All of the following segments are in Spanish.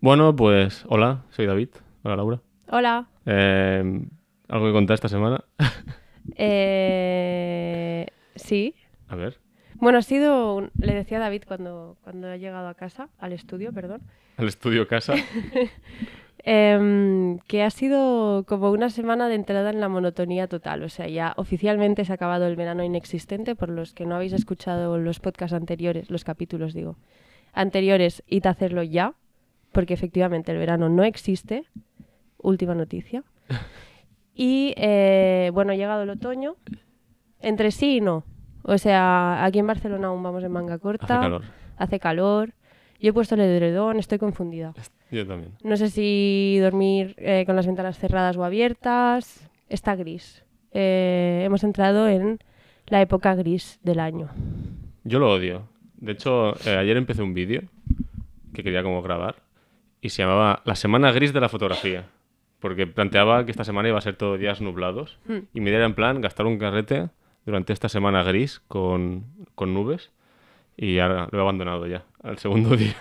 Bueno, pues hola, soy David. Hola, Laura. Hola. Eh, ¿Algo que contar esta semana? Eh, sí. A ver. Bueno, ha sido, un- le decía a David cuando, cuando ha llegado a casa, al estudio, perdón, Al estudio casa. em, que ha sido como una semana de entrada en la monotonía total. O sea, ya oficialmente se ha acabado el verano inexistente. Por los que no habéis escuchado los podcasts anteriores, los capítulos digo, anteriores, id a hacerlo ya, porque efectivamente el verano no existe. Última noticia. Y eh, bueno, ha llegado el otoño. Entre sí y no. O sea, aquí en Barcelona aún vamos en manga corta. Hace calor. Hace calor. Yo he puesto el edredón, estoy confundida. Yo también. No sé si dormir eh, con las ventanas cerradas o abiertas. Está gris. Eh, hemos entrado en la época gris del año. Yo lo odio. De hecho, eh, ayer empecé un vídeo que quería como grabar y se llamaba La semana gris de la fotografía. Porque planteaba que esta semana iba a ser todo días nublados. Hmm. Y mi idea era en plan gastar un carrete durante esta semana gris con, con nubes. Y ahora lo he abandonado ya, al segundo día.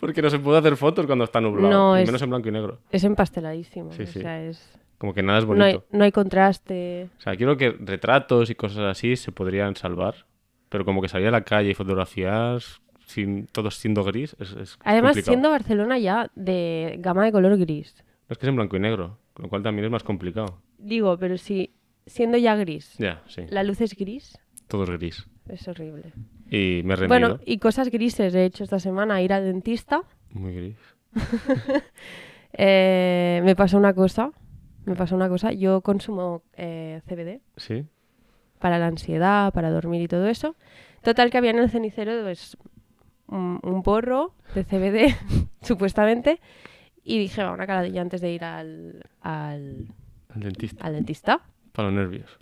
Porque no se puede hacer fotos cuando está nublado. No, es- menos en blanco y negro. Es empasteladísimo. Sí, o sí. sea, es... Como que nada es No hay, bonito. no hay contraste. O sea, quiero que retratos y cosas así se podrían salvar. Pero como que salir a la calle y fotografías sin, todo siendo gris es, es Además, complicado. siendo Barcelona ya de gama de color gris. No es que es en blanco y negro, con lo cual también es más complicado. Digo, pero si siendo ya gris, Ya, sí. la luz es gris, Todo es gris. es horrible. Y me he rendido. Bueno, y cosas grises he hecho esta semana, ir al dentista. Muy gris. Eh, me pasó una cosa, me pasó una cosa. Yo consumo eh, CBD ¿Sí? para la ansiedad, para dormir y todo eso. Total que había en el cenicero pues, un, un porro de CBD, supuestamente. Y dije, va, una caladilla antes de ir al, al, El dentista. al dentista. Para los nervios.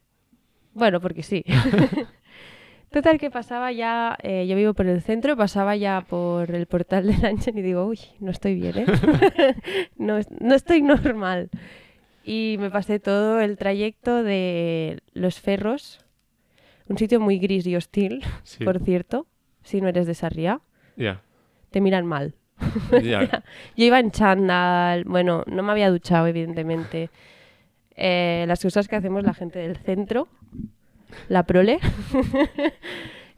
Bueno, porque sí. Total que pasaba ya, eh, yo vivo por el centro, pasaba ya por el portal del Ángel y digo, uy, no estoy bien, ¿eh? no, no estoy normal. Y me pasé todo el trayecto de Los Ferros, un sitio muy gris y hostil, Sí. por cierto, si no eres de Sarriá, Ya. te miran mal. Ya. Yo iba en chándal, bueno, no me había duchado, evidentemente. Eh, las cosas que hacemos la gente del centro, la prole.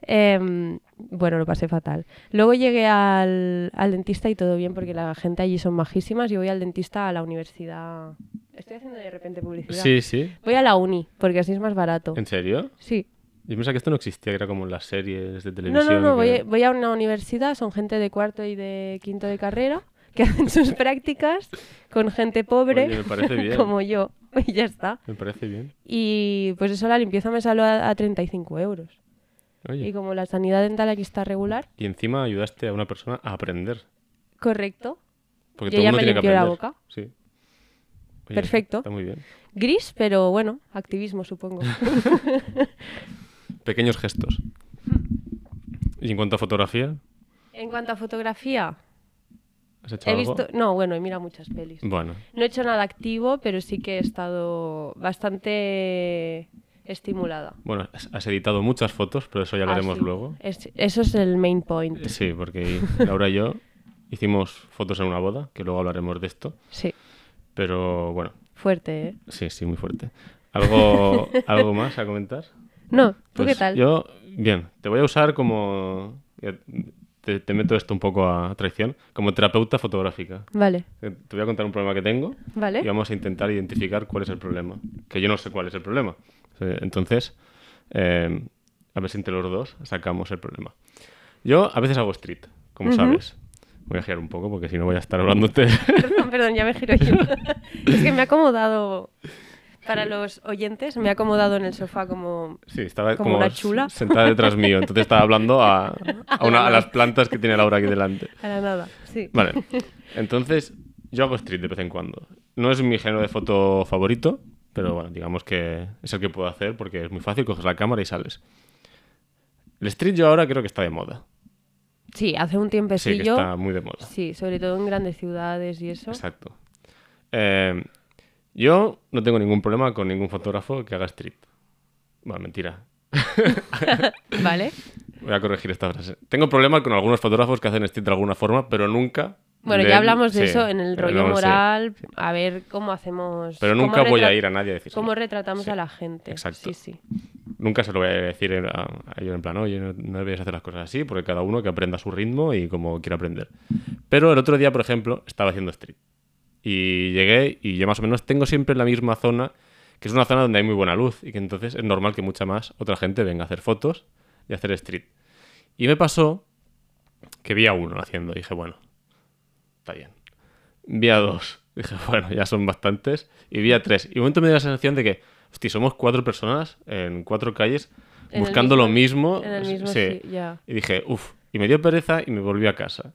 Em, bueno, lo pasé fatal. Luego llegué al, al dentista y todo bien porque la gente allí son majísimas. Yo voy al dentista a la universidad. Estoy haciendo de repente publicidad. Sí, sí. Voy a la uni porque así es más barato. ¿En serio? Sí. Yo pensaba que esto no existía, que era como en las series de No, televisión. no, no, que- voy, voy a una universidad, son gente de cuarto y de quinto de carrera que hacen sus prácticas con gente pobre Oye, me parece bien. como yo y ya está. Me parece bien. Y pues eso, la limpieza me salió a, a 35 euros. Oye. Y como la sanidad dental aquí está regular, Y encima ayudaste a una persona a aprender. correcto, Porque Yo todo ya mundo me tiene que limpió la boca. Sí. Oye, Perfecto. Está muy bien. gris, pero bueno, activismo supongo. Pequeños gestos. Y en cuanto a fotografía, en cuanto a fotografía, ¿has hecho he algo? visto... No, bueno, he mirado muchas pelis. Bueno, No he hecho nada activo, pero sí que he estado bastante estimulada. bueno, has- editado muchas fotos, pero eso ya lo Ah, haremos sí. luego. Es- eso es el main point. Sí, porque Laura y yo hicimos fotos en una boda, que luego hablaremos de esto. Sí, Pero bueno, fuerte, ¿eh? sí, sí, muy fuerte. ¿Algo, ¿algo más a comentar? No, ¿tú Pues qué tal? Yo, bien, te voy a usar como... Te, te meto esto un poco a traición, como terapeuta fotográfica. Vale, Eh, Te voy a contar un problema que tengo vale. y vamos a intentar identificar cuál es el problema. Que yo no sé cuál es el problema. Eh, Entonces, eh, a ver si entre los dos sacamos el problema. Yo a veces hago street, como sabes. Voy a girar un poco porque si no voy a estar hablándote. Perdón, perdón, ya me giro yo. es que me he acomodado, para los oyentes, me he acomodado en el sofá como... Sí, estaba Como como, una chula. sentada detrás mío. Entonces estaba hablando a, a, una- a las plantas que tiene Laura aquí delante. A la nada, sí. Vale. Entonces, yo hago street de vez en cuando. No es mi género de foto favorito, pero bueno, digamos que es el que puedo hacer porque es muy fácil, coges la cámara y sales. El street yo ahora creo que está de moda. Sí, hace un Sí, que tiempecillo. está muy de moda. Sí, sobre todo en grandes ciudades y eso. Exacto. Eh, yo no tengo ningún problema con ningún fotógrafo que haga street. Bueno, mentira. Vale. Voy a corregir esta frase. Tengo problemas con algunos fotógrafos que hacen street de alguna forma, pero nunca Bueno, de- ya hablamos de sí, eso en el rollo sí. moral, a ver cómo hacemos... Pero nunca voy a ir a nadie a decir. Cómo retratamos Sí, a la gente. exacto. Sí, sí. Nunca se lo voy a decir a, a ellos en plan, oye, no, no debes hacer las cosas así, porque cada uno que aprenda a su ritmo y como quiera aprender. Pero el otro día, por ejemplo, estaba haciendo street. Y llegué y yo más o menos tengo siempre la misma zona, que es una zona donde hay muy buena luz y que entonces es normal que mucha más otra gente venga a hacer fotos y a hacer street. Y me pasó que vi a uno haciendo y dije, bueno, está bien. Vi a dos. Dije, bueno, ya son bastantes. Y vi a tres. Y de momento me dio la sensación de que, hostia, somos cuatro personas en cuatro calles En buscando lo mismo-. En el mismo, sí. sí, ya. Y dije, uff. Y me dio pereza y me volví a casa.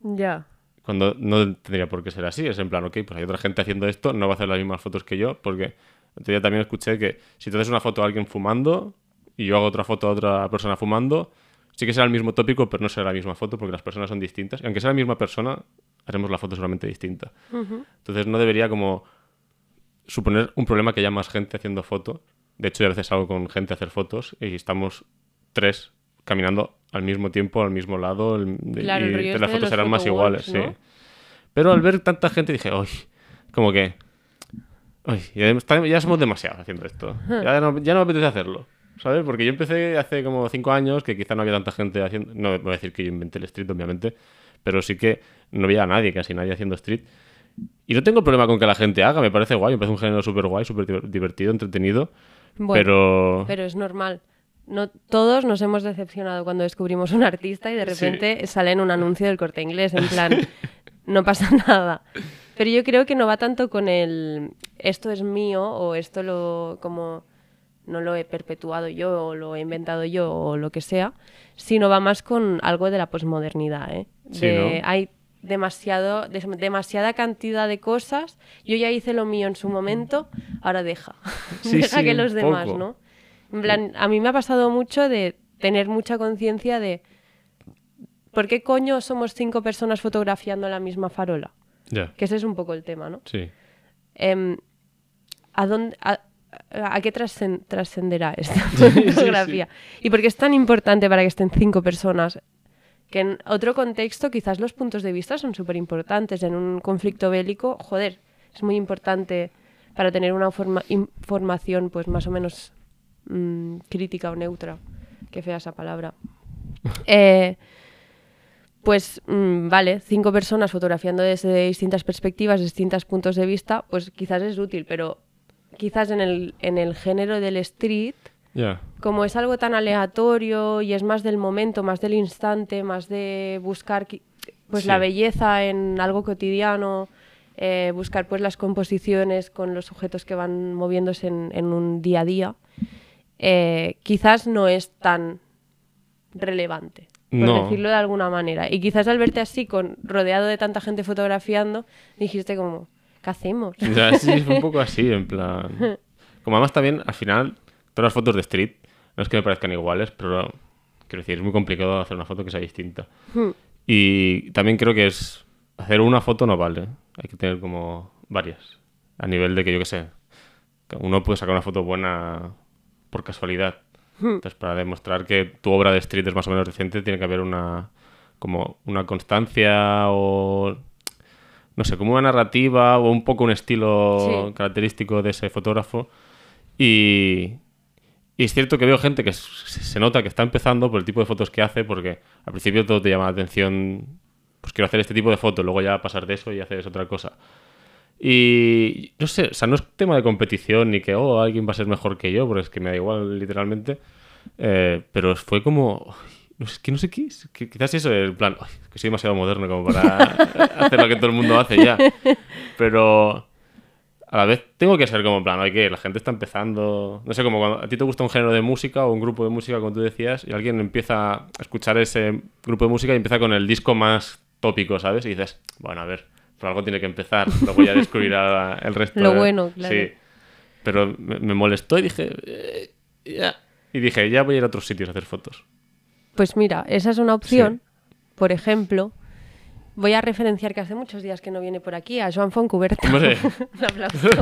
Ya. Cuando no tendría por qué ser así. Es en plan, ok, pues hay otra gente haciendo esto, no va a hacer las mismas fotos que yo, porque otro día también escuché que si te haces una foto a alguien fumando y yo hago otra foto a otra persona fumando, sí que será el mismo tópico, pero no será la misma foto porque las personas son distintas. Y aunque sea la misma persona, haremos la foto seguramente distinta. Entonces no debería como suponer un problema que haya más gente haciendo fotos. De hecho, yo a veces salgo con gente a hacer fotos y estamos tres caminando al mismo tiempo, al mismo lado, el- Claro, y las este de fotos serán más iguales, photowalks, sí. ¿no? Pero al ver tanta gente dije, uy, como que... Uy, ya, ya somos demasiados haciendo esto. Ya no, ya no me apetece hacerlo. ¿Sabes? Porque yo empecé hace como cinco años, que quizá no había tanta gente haciendo... No voy a decir que yo inventé el street, obviamente, pero sí que no había a nadie, casi nadie haciendo street. Y no tengo problema con que la gente haga, me parece guay, me parece un género súper guay, súper diver- divertido, entretenido. Bueno, pero... Pero es normal. No, todos nos hemos decepcionado cuando descubrimos un artista y de Sí. repente sale en un anuncio del corte inglés, en plan, no pasa nada. Pero yo creo que no va tanto con el esto es mío o esto lo como no lo he perpetuado yo o lo he inventado yo o lo que sea, sino va más con algo de la posmodernidad. ¿eh? Sí, De- ¿no? Hay demasiado, des- demasiada cantidad de cosas. Yo ya hice lo mío en su momento, ahora deja. Sí, deja sí, que los demás, poco. ¿no? En plan, a mí me ha pasado mucho de tener mucha conciencia de ¿por qué coño somos cinco personas fotografiando la misma farola? Que ese es un poco el tema, ¿no? sí. Em, ¿a, dónde, a, a qué trascen- trascenderá esta sí, fotografía? ¿Y por qué es tan importante para que estén cinco personas? Que en otro contexto quizás los puntos de vista son súper importantes. En un conflicto bélico, joder, es muy importante para tener una forma- información pues más o menos mm, crítica o neutra. Qué fea esa palabra. Eh, pues mm, vale, cinco personas fotografiando desde distintas perspectivas, distintos puntos de vista, pues quizás es útil, pero quizás en el, en el género del street, como es algo tan aleatorio y es más del momento, más del instante, más de buscar pues Sí. la belleza en algo cotidiano, eh, buscar pues las composiciones con los sujetos que van moviéndose en, en un día a día, eh, quizás no es tan relevante, por No. decirlo de alguna manera. Y quizás al verte así, con, rodeado de tanta gente fotografiando, dijiste como, ¿qué hacemos? Ya, sí, fue un poco así, en plan. Como además también, al final, todas las fotos de street, no es que me parezcan iguales, pero quiero decir, es muy complicado hacer una foto que sea distinta. Hmm. Y también creo que es. Hacer una foto no vale. Hay que tener como varias. A nivel de que yo qué sé. Uno puede sacar una foto buena por casualidad. Entonces, para demostrar que tu obra de street es más o menos decente, tiene que haber una. como una constancia o no sé, como una narrativa o un poco un estilo Sí. característico de ese fotógrafo. Y, y es cierto que veo gente que se nota que está empezando por el tipo de fotos que hace, porque al principio todo te llama la atención, pues quiero hacer este tipo de fotos, luego ya pasar de eso y hacer otra cosa. Y no sé, o sea, no es tema de competición ni que, oh, alguien va a ser mejor que yo, porque es que me da igual, literalmente. Eh, pero fue como, "Ay, no sé, que no sé qué es, que quizás eso, el plan, "Ay, que soy demasiado moderno como para hacer lo que todo el mundo hace ya. Pero a la vez tengo que ser como plan, oye, que la gente está empezando. No sé, como cuando a ti te gusta un género de música o un grupo de música, como tú decías, y alguien empieza a escuchar ese grupo de música y empieza con el disco más tópico, ¿sabes? Y dices, bueno, a ver, por algo tiene que empezar, luego ya descubrirá el resto. Lo de- bueno, claro. Sí. Pero me, me molestó y dije, "Eh, ya. Y dije, ya voy a ir a otros sitios a hacer fotos. Pues mira, esa es una opción. Por ejemplo, voy a referenciar que hace muchos días que no viene por aquí a Joan Foncuberta. Un aplauso.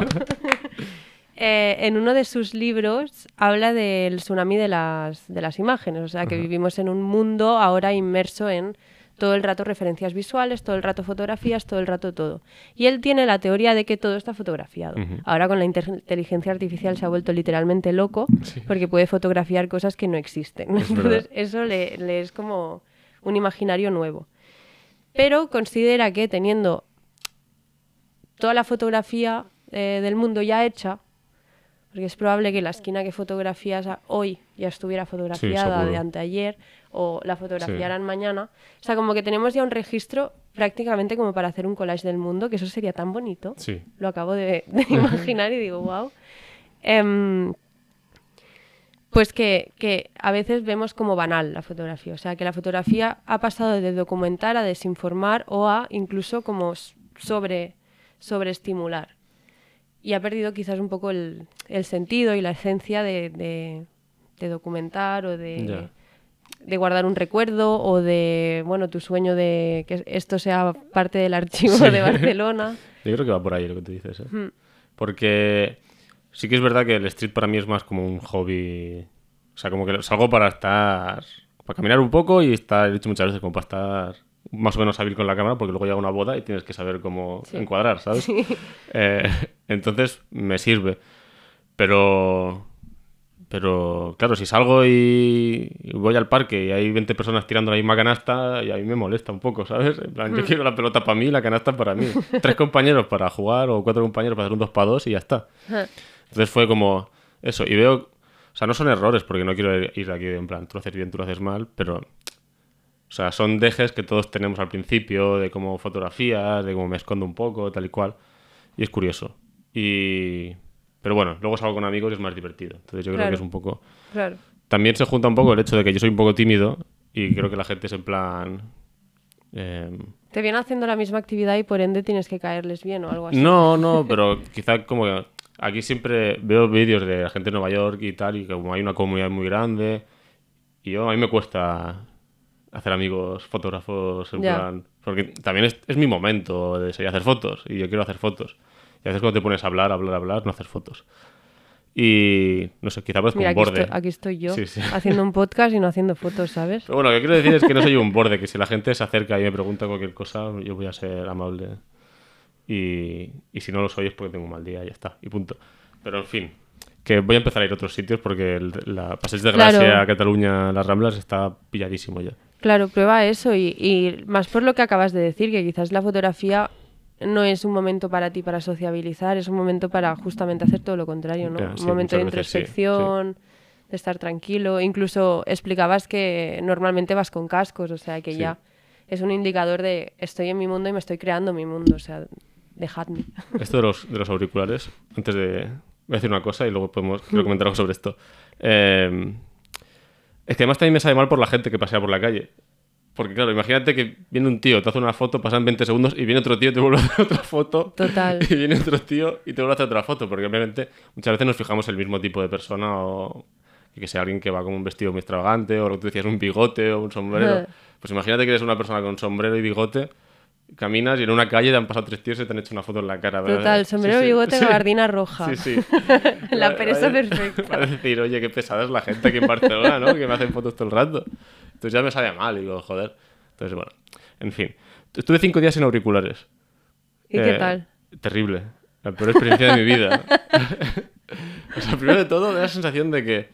Eh, en uno de sus libros habla del tsunami de las, de las imágenes, o sea, que vivimos en un mundo ahora inmerso en todo el rato referencias visuales, todo el rato fotografías, todo el rato todo. Y él tiene la teoría de que todo está fotografiado. Ahora con la inteligencia artificial se ha vuelto literalmente loco Sí. porque puede fotografiar cosas que no existen. Es Entonces verdad. eso le, le es como un imaginario nuevo. Pero considera que teniendo toda la fotografía eh, del mundo ya hecha, porque es probable que la esquina que fotografías hoy ya estuviera fotografiada de anteayer o la fotografiaran mañana. O sea, como que tenemos ya un registro prácticamente como para hacer un collage del mundo, que eso sería tan bonito. Sí. Lo acabo de, de imaginar y digo, wow. pues que, que a veces vemos como banal la fotografía. O sea, que la fotografía ha pasado de documentar a desinformar o a incluso como sobre, sobreestimular. Y ha perdido quizás un poco el, el sentido y la esencia de, de- de documentar o de, Ya. De guardar un recuerdo o de, bueno, tu sueño de que esto sea parte del archivo Sí. de Barcelona. Yo creo que va por ahí lo que tú dices. ¿eh? Hmm. Porque sí que es verdad que el street para mí es más como un hobby. O sea, como que salgo para estar. Para caminar un poco y estar, he dicho muchas veces, como para estar más o menos hábil con la cámara, porque luego llega una boda y tienes que saber cómo Sí. encuadrar, ¿sabes? Eh, entonces me sirve. Pero. Pero, claro, si salgo y voy al parque y hay 20 personas tirando la misma canasta, y a mí me molesta un poco, ¿sabes? En plan, yo quiero la pelota para mí y la canasta para mí. Tres compañeros para jugar o cuatro compañeros para hacer un 2 para 2 y ya está. Entonces fue como eso. Y veo, o sea, no son errores porque no quiero ir aquí en plan, tú lo haces bien, tú lo haces mal, pero, o sea, son dejes que todos tenemos al principio de cómo fotografías, de cómo me escondo un poco, tal y cual. Y es curioso. Y... Pero bueno, luego salgo con amigos y es más divertido. Entonces yo creo Claro. que es un poco... Claro. También se junta un poco el hecho de que yo soy un poco tímido y creo que la gente es en plan... em, Te vienen haciendo la misma actividad y por ende tienes que caerles bien o algo así. No, no, pero quizá como que aquí siempre veo vídeos de la gente de Nueva York y tal, y como hay una comunidad muy grande, y yo a mí me cuesta hacer amigos fotógrafos en plan. Porque también es, es mi momento de salir a hacer fotos, y yo quiero hacer fotos. Y a veces cuando te pones a hablar, hablar, hablar, no hacer fotos. Y no sé, quizá parezco Mira, un aquí borde. estoy, aquí estoy yo Sí, sí. haciendo un podcast y no haciendo fotos, ¿sabes? Pero bueno, lo que quiero decir es que no soy un borde, que si la gente se acerca y me pregunta cualquier cosa, yo voy a ser amable. Y, y si no lo soy es porque tengo un mal día y ya está, y punto. Pero en fin, que voy a empezar a ir a otros sitios porque el, la Passeig de Claro. Gracia, Cataluña, las Ramblas está pilladísimo ya. Claro, prueba eso y, y más por lo que acabas de decir, que quizás la fotografía no es un momento para ti para sociabilizar, es un momento para justamente hacer todo lo contrario, ¿no? Sí, un momento de muchas veces sí, introspección, de estar tranquilo. Incluso explicabas que normalmente vas con cascos, o sea que ya es un indicador de estoy en mi mundo y me estoy creando mi mundo, o sea, dejadme. Esto de los, de los auriculares, antes de... Voy a decir una cosa y luego podemos quiero comentar algo sobre esto. Eh, es que además también me sabe mal por la gente que pasea por la calle. Porque claro, imagínate que viene un tío, te hace una foto, pasan 20 segundos y viene otro tío y te vuelve a hacer otra foto. Total. Y viene otro tío y te vuelve a hacer otra foto. Porque obviamente muchas veces nos fijamos el mismo tipo de persona o que sea alguien que va con un vestido muy extravagante o lo que tú decías, un bigote o un sombrero. Ajá. Pues imagínate que eres una persona con sombrero y bigote, caminas y en una calle te han pasado tres tíos y te han hecho una foto en la cara. ¿verdad? Total, sombrero, Sí, bigote, sí. gabardina roja. Sí, sí. La pereza perfecta. Para decir, oye, qué pesada es la gente aquí en Barcelona, ¿no? Que me hacen fotos todo el rato. Entonces ya me sale mal, digo, joder. Entonces, bueno, en fin. Estuve cinco días sin auriculares. ¿Y qué Eh, tal? Terrible. La peor experiencia de mi vida. o sea, primero de todo, da la sensación de que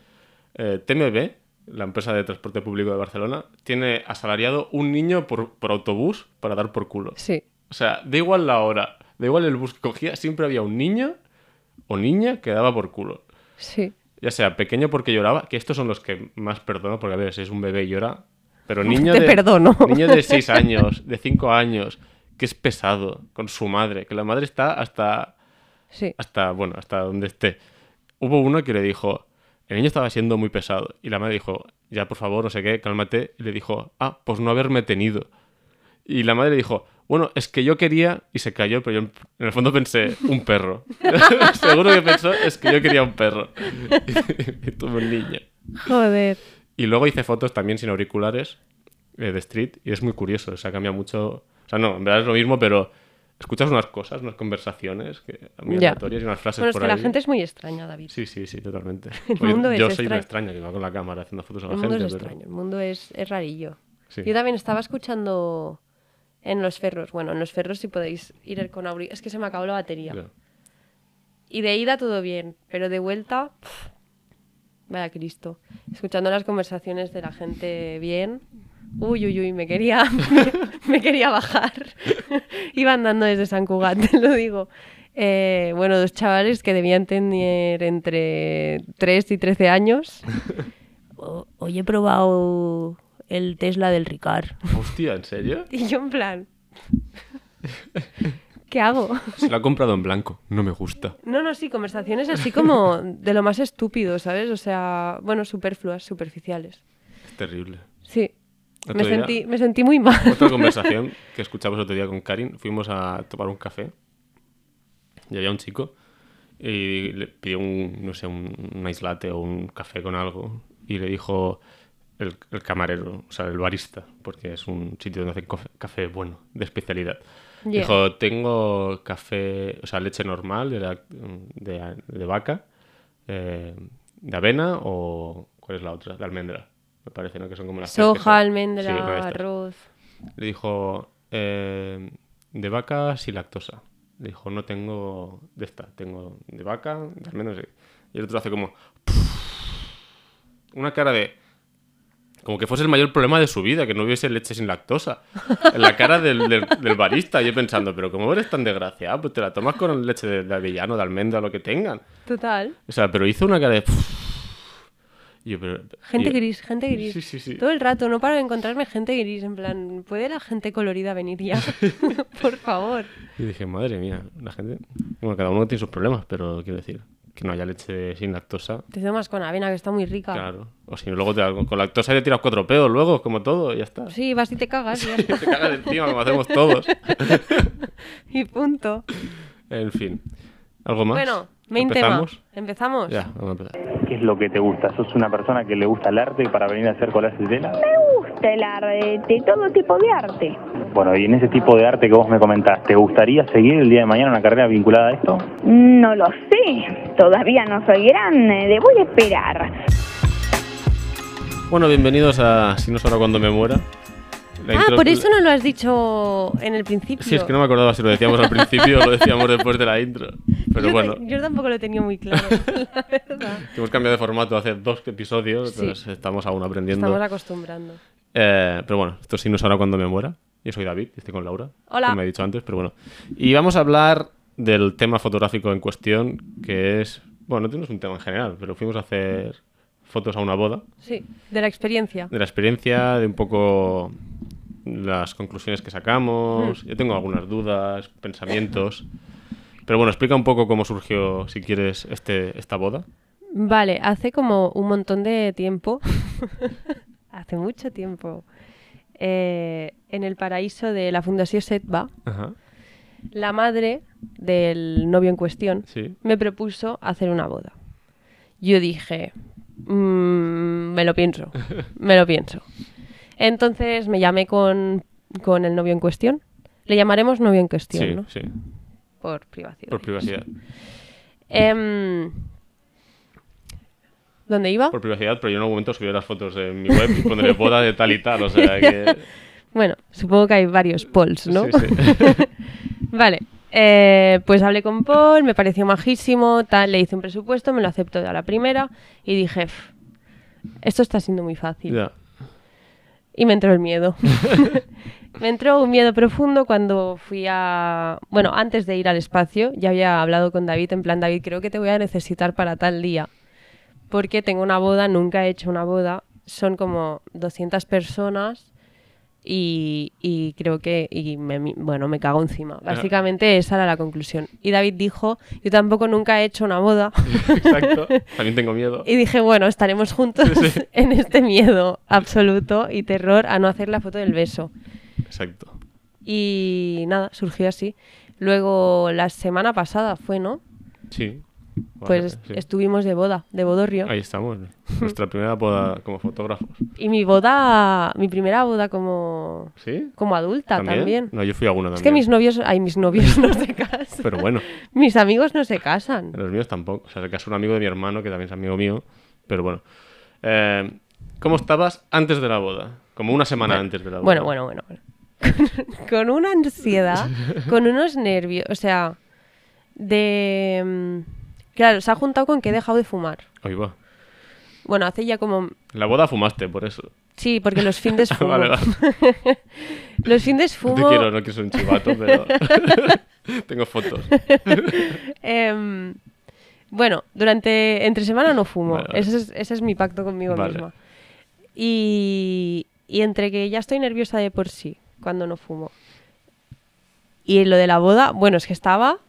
eh, TMB, la empresa de transporte público de Barcelona, tiene asalariado un niño por, por autobús para dar por culo. Sí. O sea, da igual la hora, da igual el bus que cogía, siempre había un niño o niña que daba por culo. Sí. Ya sea pequeño porque lloraba, que estos son los que más perdono, porque a ver, si es un bebé y llora, pero niño Te de, perdono. niño de 6 años, de 5 años, que es pesado, con su madre, que la madre está hasta, Sí. hasta, bueno, hasta donde esté. Hubo uno que le dijo, el niño estaba siendo muy pesado, y la madre dijo, ya por favor, no sé qué, cálmate, y le dijo, ah, pues no haberme tenido. Y la madre dijo, bueno, es que yo quería, y se cayó, pero yo en el fondo pensé, un perro. Seguro que pensó, es que yo quería un perro. y tuve un niño. Joder. Y luego hice fotos también sin auriculares eh, de street, y es muy curioso, o sea, cambia mucho. O sea, no, en verdad es lo mismo, pero escuchas unas cosas, unas conversaciones que, muy aleatorias y unas frases Bueno, es por que la gente es muy extraña, David. Sí, sí, sí, totalmente. El Oye, mundo es yo soy una extraño. extraña que va con la cámara haciendo fotos a la El mundo gente. es pero- extraño, el mundo es, es rarillo. Sí. Yo también estaba escuchando en los ferros. Bueno, en los ferros si podéis ir con auriculares. Es que se me acabó la batería. Y de ida todo bien, pero de vuelta, pf, vaya Cristo. Escuchando las conversaciones de la gente bien. Uy, uy, uy, me quería, me, quería bajar. Iba andando desde San Cugat, te lo digo. Eh, bueno, dos chavales que debían tener entre 3 y 13 años. O- Hoy he probado el Tesla del Ricard. Hostia, ¿en serio? Y yo en plan... ¿Qué hago? Se lo ha comprado en blanco. No me gusta. No, no, sí, conversaciones así como de lo más estúpido, ¿sabes? O sea, bueno, superfluas, superficiales. Es terrible. Sí. Me día- sentí, me sentí muy mal. Otra conversación que escuchamos otro día con Karin. Fuimos a tomar un café y había un chico y le pidió un, no sé, un, un ice latte o un café con algo y le dijo el, el camarero, o sea, el barista, porque es un sitio donde hacen café bueno, de especialidad. Yeah. Dijo, tengo café, o sea, leche normal de, la- de, de vaca, eh, de avena o... ¿Cuál es la otra? De almendra. Me parece, ¿no? Que son como las Soja, almendra, Sí, arroz. Le dijo, eh, de vaca sin lactosa. Le dijo, no tengo de esta, tengo de vaca, de almendras. sí". Y el otro hace como... Una cara de... Como que fuese el mayor problema de su vida, que no hubiese leche sin lactosa. En la cara del, del- del barista, yo pensando, pero como eres tan desgraciado, pues te la tomas con leche de, de avellano, de almendra, lo que tengan. Total. O sea, pero hizo una cara de... Y yo, pero- Gente yo- gris, gente gris. Sí, sí, sí. Todo el rato, no paro de encontrarme gente gris. En plan, ¿puede la gente colorida venir ya? Por favor. Y dije, madre mía, la gente. Bueno, cada uno tiene sus problemas, pero quiero decir, que no haya leche sin lactosa. Te tomas con avena, que está muy rica. Claro. O si no, luego te, con lactosa te tiras cuatro pedos, luego, como todo, y ya está. Sí, vas y te cagas y ya está. te cagas encima, como hacemos todos. Y punto. En fin. ¿Algo más? Bueno, main tema. ¿Empezamos? ¿Empezamos? Ya, vamos a empezar. ¿Qué es lo que te gusta? ¿Sos una persona que le gusta el arte para venir a hacer collages de tela? Me gusta el arte, todo tipo de arte. Bueno, y en ese tipo de arte que vos me comentás, ¿te gustaría seguir el día de mañana una carrera vinculada a esto? No lo sé, todavía no soy grande, debo de esperar. Bueno, bienvenidos a Si no solo cuando me muera. Ah, por eso no lo has dicho en el principio. Sí, es que no me acordaba si lo decíamos al principio o lo decíamos después de la intro. Pero yo, bueno, yo tampoco lo tenía muy claro, la verdad. hemos cambiado de formato hace dos episodios, Sí. entonces estamos aún aprendiendo. Estamos acostumbrando. Eh, pero bueno, esto sí no ahora cuando me muera. Yo soy David, estoy con Laura. Hola. Como he dicho antes, pero bueno. Y vamos a hablar del tema fotográfico en cuestión, que es. Bueno, no es un tema en general, pero fuimos a hacer fotos a una boda. Sí, de la experiencia. De la experiencia, de un poco las conclusiones que sacamos. Yo tengo algunas dudas, pensamientos. Pero bueno, explica un poco cómo surgió, si quieres, este, esta boda. Vale, hace como un montón de tiempo, hace mucho tiempo, eh, en el paraíso de la Fundación Setba, Ajá. la madre del novio en cuestión Sí. me propuso hacer una boda. Yo dije, "Mm, me lo pienso, me lo pienso. Entonces me llamé con, con el novio en cuestión. Le llamaremos novio en cuestión, Sí, ¿no? sí. Por privacidad. Por privacidad. Em, ¿Dónde iba? Por privacidad, pero yo en algún momento subiré las fotos en mi web y pondré boda de tal y tal. O sea que. Bueno, supongo que hay varios polls, ¿no? Sí, sí. vale. eh, pues hablé con Paul, me pareció majísimo, tal, le hice un presupuesto, me lo aceptó a la primera y dije, "Pf, esto está siendo muy fácil. Y me entró el miedo. me entró un miedo profundo cuando fui a... Bueno, antes de ir al espacio, ya había hablado con David, en plan, David, creo que te voy a necesitar para tal día. Porque tengo una boda, nunca he hecho una boda, son como 200 personas y, y creo que, y me, bueno, me cago encima. Básicamente esa era la conclusión. Y David dijo, yo tampoco nunca he hecho una boda. Exacto. También tengo miedo. Y dije, bueno, estaremos juntos en este miedo absoluto y terror a no hacer la foto del beso. Exacto. Y nada, surgió así. Luego, la semana pasada fue, ¿no? Sí. Pues Vale, sí. estuvimos de boda, de bodorrio. Ahí estamos. Nuestra primera boda como fotógrafos. Y mi boda, mi primera boda como, ¿Sí? como adulta también. No, yo fui a una Es también. que mis novios, ay, mis novios no se casan. Pero bueno, Mis amigos no se casan. los míos tampoco. O sea, se casó un amigo de mi hermano, que también es amigo mío. Pero bueno. Eh, ¿Cómo estabas antes de la boda? Como una semana antes de la boda. Bueno, bueno, bueno. bueno. con una ansiedad, con unos nervios, o sea, de... Claro, se ha juntado con que he dejado de fumar. Ahí va. Bueno, hace ya como... La boda fumaste, por eso. Sí, porque los fines fumo. Vale, vale. los fines No fumo... te quiero, no quiero ser un chivato, pero... Tengo fotos. Em, bueno, durante entre semana no fumo. Vale. Ese, es, ese es mi pacto conmigo misma. Y, y entre que ya estoy nerviosa de por sí cuando no fumo. Y lo de la boda, bueno, es que estaba,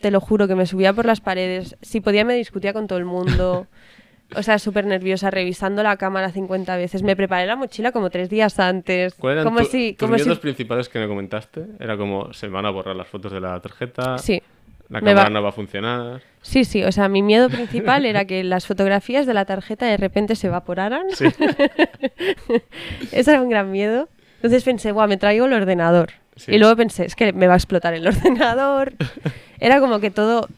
te lo juro, que me subía por las paredes. Si podía me discutía con todo el mundo. O sea, súper nerviosa, revisando la cámara 50 veces. Me preparé la mochila como tres días antes. ¿Cuáles eran como tu- si, tus como si- miedos principales que me comentaste? Era como, se van a borrar las fotos de la tarjeta, Sí. la cámara va- no va a funcionar... Sí, sí, o sea, mi miedo principal era que las fotografías de la tarjeta de repente se evaporaran. Sí. Ese era un gran miedo. Entonces pensé, guau, me traigo el ordenador. Sí. Y luego pensé, es que me va a explotar el ordenador. Era como que todo,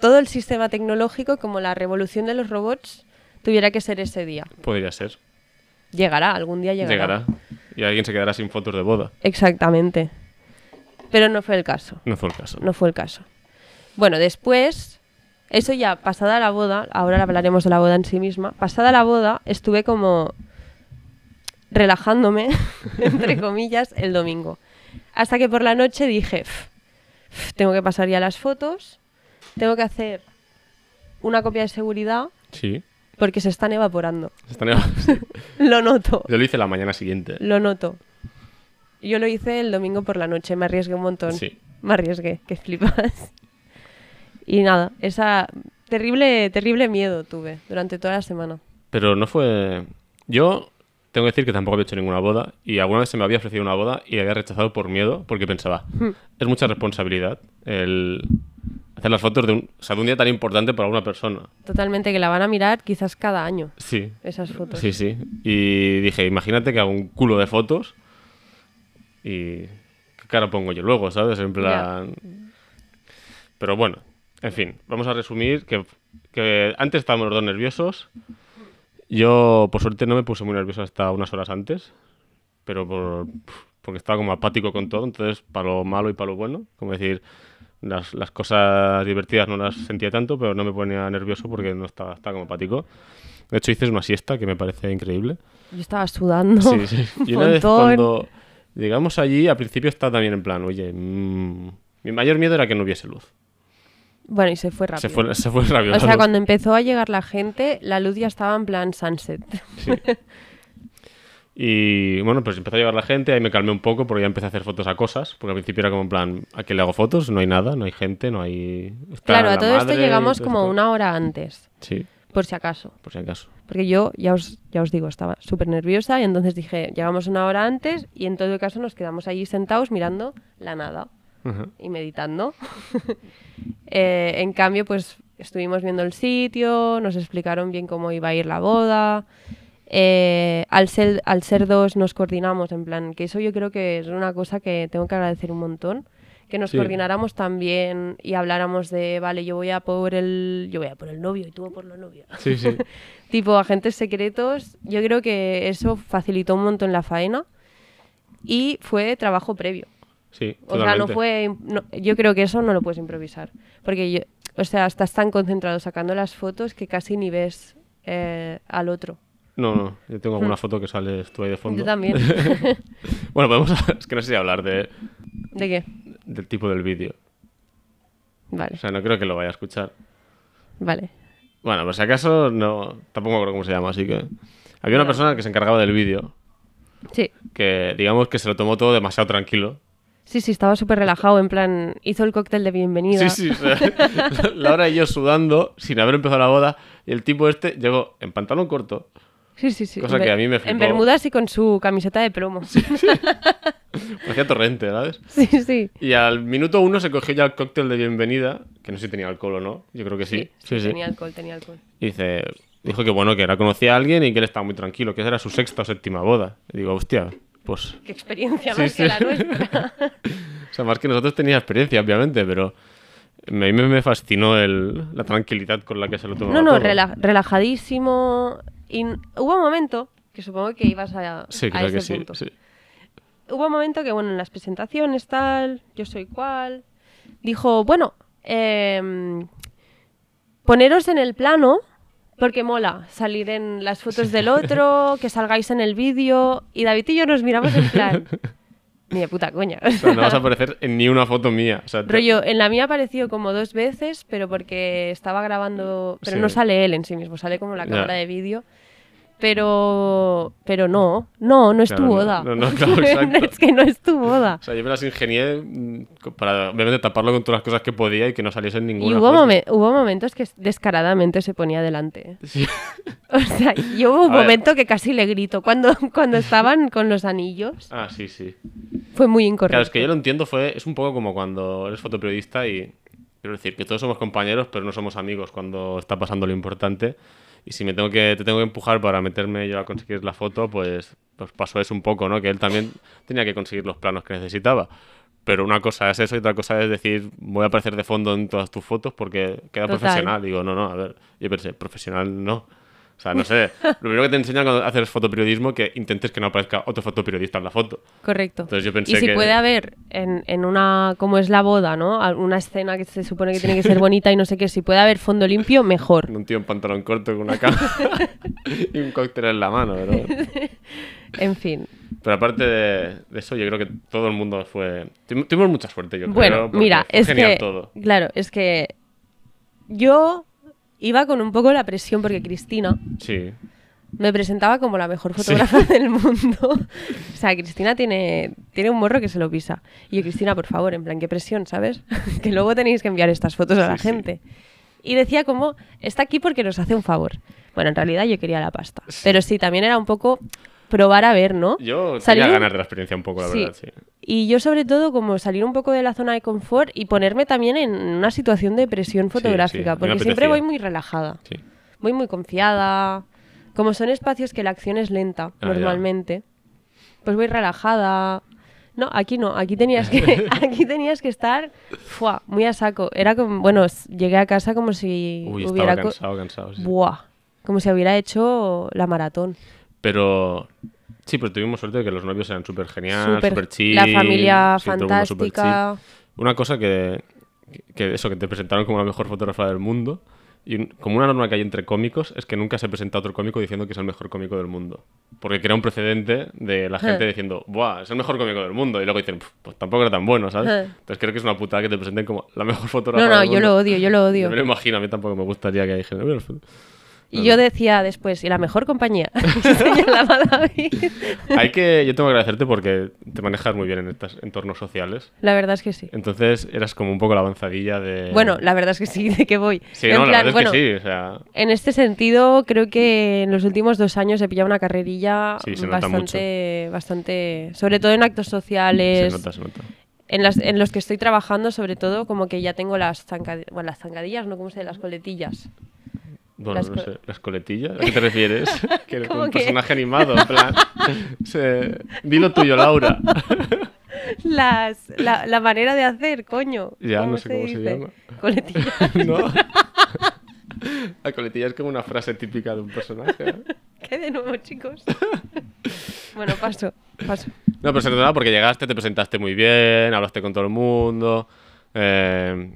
todo el sistema tecnológico, como la revolución de los robots, tuviera que ser ese día. Podría ser. Llegará, algún día llegará. Llegará. Y alguien se quedará sin fotos de boda. Exactamente. Pero no fue el caso. No fue el caso. No fue el caso. Bueno, después, eso ya pasada la boda, ahora hablaremos de la boda en sí misma, pasada la boda estuve como relajándome, entre comillas, el domingo. Hasta que por la noche dije, "Pf, pf, tengo que pasar ya las fotos, tengo que hacer una copia de seguridad Sí. porque se están evaporando. Se están- sí. Lo noto, Yo lo hice la mañana siguiente. lo noto. Yo lo hice el domingo por la noche, me arriesgué un montón. Sí. Me arriesgué, que flipas. Y nada, esa terrible, terrible miedo tuve durante toda la semana. Pero no fue... Yo tengo que decir que tampoco había hecho ninguna boda y alguna vez se me había ofrecido una boda y había rechazado por miedo porque pensaba, Hmm. es mucha responsabilidad el hacer las fotos de un, o sea, de un día tan importante para una persona. Totalmente, que la van a mirar quizás cada año, Sí, esas fotos. sí, sí. Y dije, imagínate que hago un culo de fotos y qué cara pongo yo luego, ¿sabes? En plan... Pero bueno, en fin, vamos a resumir que, que antes estábamos los dos nerviosos. Yo, por suerte, no me puse muy nervioso hasta unas horas antes, pero por, porque estaba como apático con todo, entonces para lo malo y para lo bueno, como decir, las, las cosas divertidas no las sentía tanto, pero no me ponía nervioso porque no estaba, estaba como apático. De hecho, hice una siesta que me parece increíble. Yo estaba sudando. Sí, sí. Y un una vez cuando llegamos allí, al principio estaba también en plan, oye, mm, mi mayor miedo era que no hubiese luz. Bueno, y se fue rápido. Se fue, se fue rápido. o sea, luz. cuando empezó a llegar la gente, la luz ya estaba en plan sunset. Sí. Y bueno, pues empezó a llegar la gente, ahí me calmé un poco porque ya empecé a hacer fotos a cosas, porque al principio era como en plan, ¿a qué le hago fotos? No hay nada, no hay gente, no hay... está claro, a todo esto madre llegamos todo como esto. una hora antes, Sí, por si acaso. por si acaso. Porque yo, ya os, ya os digo, estaba súper nerviosa y entonces dije, llegamos una hora antes y en todo caso nos quedamos allí sentados mirando la nada Ajá. y meditando. Eh, en cambio, pues estuvimos viendo el sitio, nos explicaron bien cómo iba a ir la boda. Eh, al, ser, al ser dos nos coordinamos, en plan, que eso yo creo que es una cosa que tengo que agradecer un montón. Que nos Sí. coordináramos también y habláramos de, vale, yo voy a por el, yo voy a por el novio y tú a por la novia Sí, sí. tipo agentes secretos, yo creo que eso facilitó un montón la faena y fue trabajo previo. Sí, O sea, no fue. no- yo creo que eso no lo puedes improvisar. Porque, yo, o sea, estás tan concentrado sacando las fotos que casi ni ves eh, al otro. No, no, yo tengo alguna foto que sales tú ahí de fondo. Yo también. bueno, podemos... es que no sé si hablar de, ¿De qué? del tipo del vídeo. O Vale, sea, no creo que lo vaya a escuchar. vale. Bueno, por si acaso, no, tampoco me acuerdo cómo se llama, así que... Había una persona que se encargaba del vídeo, Sí, que digamos que se lo tomó todo demasiado tranquilo. Sí, sí, estaba súper relajado. En plan, hizo el cóctel de bienvenida. Sí, sí, o sea, Laura y yo sudando, sin haber empezado la boda, y el tipo este llegó en pantalón corto, Sí, sí, sí. Cosa En que a mí me En flipó. Bermudas y con su camiseta de plomo. Sí, hacía torrente, ¿sabes? sí. Y al minuto uno se cogió ya el cóctel de bienvenida, que no sé si tenía alcohol o no, yo creo que sí. Sí, sí. Tenía alcohol, tenía alcohol. Y dice, dijo que bueno, que era conocía a alguien y que él estaba muy tranquilo, que esa era su sexta o séptima boda. Y digo, hostia, pues... Qué experiencia Sí, más sí. que la nuestra. O sea, más que nosotros tenía experiencia, obviamente, pero a mí me, fascinó el, la tranquilidad con la que se lo tomó No, no, rela- relajadísimo. Y hubo un momento que supongo que ibas a, Sí, a ese que sí. punto. sí. Hubo un momento que, bueno, en las presentaciones, tal, yo soy cual, dijo, bueno, em, poneros en el plano, porque mola salir en las fotos del otro, que salgáis en el vídeo, y David y yo nos miramos en plan, ni de puta coña. O sea, no vas a aparecer en ni una foto mía. O sea, te- Rollo, en la mía apareció como dos veces, pero porque estaba grabando, pero Sí. no sale él en sí mismo, sale como la cámara de vídeo. Pero, pero no, no, no es Claro, tu no, boda. no, no, claro, exacto. es que no es tu boda. O sea, yo me las ingenié mm, para obviamente taparlo con todas las cosas que podía y que no saliese en Y ninguna hubo, momen- hubo momentos que descaradamente se ponía delante. Sí. O sea, yo hubo un A ver. momento que casi le grito. Cuando, cuando estaban con los anillos, Ah, sí, sí. fue muy incorrecto. Claro, es que yo lo entiendo, fue, es un poco como cuando eres fotoperiodista y quiero decir que todos somos compañeros, pero no somos amigos cuando está pasando lo importante. Y si me tengo que, te tengo que empujar para meterme yo a conseguir la foto, pues, pues pasó eso un poco, ¿no? Que él también tenía que conseguir los planos que necesitaba. Pero una cosa es eso y otra cosa es decir, voy a aparecer de fondo en todas tus fotos porque queda Total. profesional. Digo, no, no, a ver, yo pensé, profesional no. O sea, no sé. Lo primero que te enseñan cuando haces fotoperiodismo que intentes que no aparezca otro fotoperiodista en la foto. Correcto. Entonces yo pensé y si que- puede haber en, en una, como es la boda, ¿no? Una escena que se supone que tiene que ser bonita y no sé qué, si puede haber fondo limpio, mejor. Un tío en pantalón corto con una cámara y un cóctel en la mano. Pero, En fin. pero aparte de, de eso, yo creo que todo el mundo fue... tu- Tuvimos mucha suerte, yo creo. Bueno, mira, fue es genial que, todo. claro, es que yo iba con un poco la presión porque Cristina Sí. me presentaba como la mejor fotógrafa del mundo. o sea, Cristina tiene, tiene un morro que se lo pisa. Y yo, Cristina, por favor, en plan, qué presión, ¿sabes? que luego tenéis que enviar estas fotos a la Sí, sí. gente. Y decía como, está aquí porque nos hace un favor. Bueno, en realidad yo quería la pasta. Pero sí, también era un poco probar a ver, ¿no? Yo Salir tenía un- ganas de la experiencia un poco, la Sí. verdad, sí. Y yo sobre todo como salir un poco de la zona de confort y ponerme también en una situación de presión fotográfica, sí, me porque siempre voy muy relajada, sí. voy muy confiada. Como son espacios que la acción es lenta Ah, ya. normalmente, pues voy relajada. No, aquí no, aquí tenías que, aquí tenías que estar fuá, muy a saco. Era como, bueno, llegué a casa como si Uy, hubiera estaba cansado, cansado. sí. Buah, como si hubiera hecho la maratón. Pero... Sí, pero tuvimos suerte de que los novios eran súper genial, Súper- súper chill. la familia sí, fantástica. Una cosa que, que eso, que te presentaron como la mejor fotógrafa del mundo. Y como una norma que hay entre cómicos es que nunca se presenta otro cómico diciendo que es el mejor cómico del mundo. Porque crea un precedente de la gente Eh. diciendo, ¡buah! Es el mejor cómico del mundo. Y luego dicen, "Pf, pues tampoco era tan bueno, ¿sabes? Eh. Entonces creo que es una putada que te presenten como la mejor fotógrafa No, no, del yo mundo. lo odio, yo lo odio. Yo me lo imagino, a mí tampoco me gustaría que "Mira, fo-". Y yo decía después, y la mejor compañía. Señalaba a David. Hay que, yo tengo que agradecerte porque te manejas muy bien en estos entornos sociales. La verdad es que sí. Entonces eras como un poco la avanzadilla de... Bueno, la verdad es que sí, ¿de qué voy? Sí, En no, la plan, verdad bueno, es que sí, o sea... En este sentido, creo que en los últimos dos años he pillado una carrerilla Sí, se bastante, bastante, sobre todo en actos Se sociales, nota, se nota. en, las, en los que estoy trabajando, sobre todo como que ya tengo las, zancad- bueno, las zancadillas, no cómo se dice, las coletillas. Bueno, Las no co- sé, ¿las coletillas? ¿A qué te refieres? que eres ¿Cómo un que? personaje animado, en plan... se- Dilo tuyo, Laura. Las, la, la manera de hacer, coño. Ya, no sé cómo se llama. Coletillas. ¿No? La coletilla es como una frase típica de un personaje. ¿eh? ¿Qué de nuevo, chicos? bueno, paso, paso. No, pero se notaba porque llegaste, te presentaste muy bien, hablaste con todo el mundo, eh,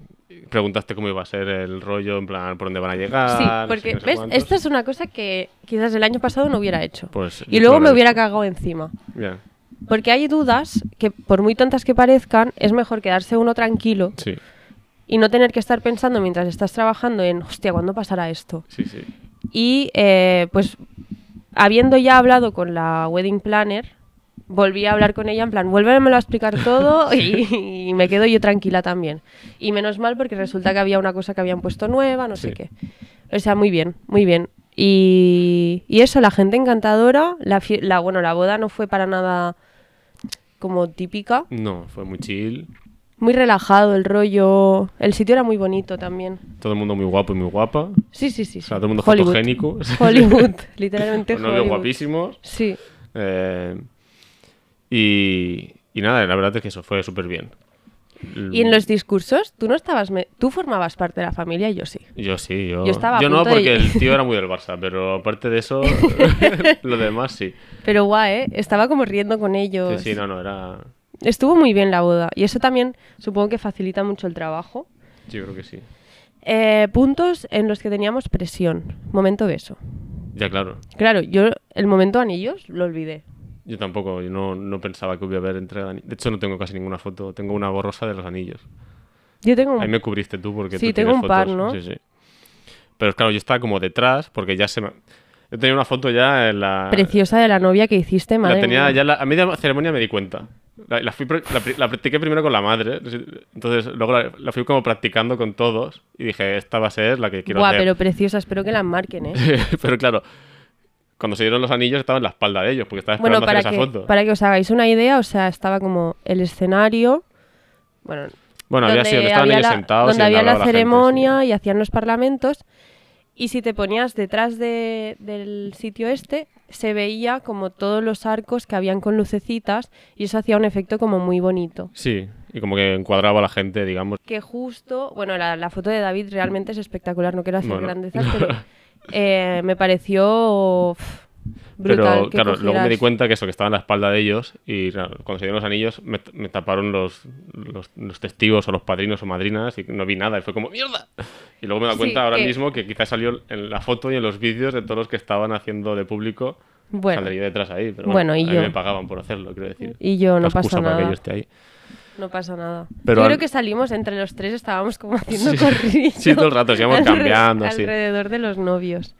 preguntaste cómo iba a ser el rollo, en plan, por dónde van a llegar. Sí, porque, qué, no sé ¿ves? cuántos. Esta es una cosa que quizás el año pasado no hubiera hecho. Pues, y luego me hubiera cagado encima. Porque hay dudas que, por muy tontas que parezcan, es mejor quedarse uno tranquilo sí, y no tener que estar pensando mientras estás trabajando en, hostia, ¿cuándo pasará esto? sí, sí. Y eh, pues, habiendo ya hablado con la wedding planner, volví a hablar con ella en plan, vuélvemelo a explicar todo y, y me quedo yo tranquila también. Y menos mal porque resulta que había una cosa que habían puesto nueva, no sé Sí. qué. O sea, muy bien, muy bien. Y, y eso, la gente encantadora, la, la, bueno, la boda no fue para nada como típica, No, fue muy chill, muy relajado el rollo, el sitio era muy bonito también. todo el mundo muy guapo y muy guapa, Sí, sí, sí. o sea, todo el mundo Hollywood. fotogénico, Hollywood, literalmente Hollywood. guapísimos. Sí. eh, y, y nada, la verdad es que eso fue súper bien. Y en los discursos, tú no estabas, me- tú formabas parte de la familia, yo sí. Yo sí, yo. Yo estaba a no, de- porque el tío era muy del Barça, pero aparte de eso, lo demás sí. Pero guay, ¿eh? Estaba como riendo con ellos. Sí, sí, no, no, era. Estuvo muy bien la boda. Y eso también supongo que facilita mucho el trabajo. Yo creo que sí. Eh, puntos en los que teníamos presión. Momento beso. Ya, claro. Claro, yo el momento anillos lo olvidé. Yo tampoco, yo no, no pensaba que hubiera haber entrega de anillos. De hecho, no tengo casi ninguna foto. Tengo una borrosa de los anillos. Yo tengo Ahí me cubriste tú porque Sí, tú tengo tienes un par, fotos. ¿no? Sí, sí. Pero claro, yo estaba como detrás porque ya se me... Yo tenía una foto ya en la... preciosa de la novia que hiciste, madre La tenía mía. ya la- a media ceremonia me di cuenta. La, fui practiqué primero con la madre. Entonces luego la, la fui como practicando con todos. Y dije, esta va a ser la que quiero Buah, hacer. pero preciosa, espero que la marquen, ¿eh? Pero claro, cuando se dieron los anillos estaba en la espalda de ellos porque estaba bueno, esperando para hacer que, esa foto. para que os hagáis una idea, o sea, estaba como el escenario, bueno, Bueno, había donde sido que estaban había ellos la, sentados donde y había hablaba la gente, ceremonia y hacían los parlamentos. Y si te ponías detrás de- del sitio este, se veía como todos los arcos que habían con lucecitas y eso hacía un efecto como muy bonito. Sí, y como que encuadraba a la gente, digamos. Que justo, bueno, la, la foto de David realmente es espectacular, no quiero hacer Bueno. grandezas, pero eh, me pareció brutal. Pero que claro, luego me di cuenta que eso, que estaba en la espalda de ellos y claro, cuando se dieron los anillos me, me taparon los, los, los testigos o los padrinos o madrinas y no vi nada y fue como ¡mierda! Y luego me Sí, cuenta ahora que- mismo que quizás salió en la foto y en los vídeos de todos los que estaban haciendo de público. Bueno. Saldría detrás ahí, pero Bueno, bueno, y a mí yo. me pagaban por hacerlo, quiero decir. Y yo, no pasa para que nada. yo esté ahí. No pasa nada. Pero Yo al- creo que salimos entre los tres, estábamos como haciendo Sí. corrillo. Sí, todo el rato, íbamos cambiando, sí. Alrededor de los novios.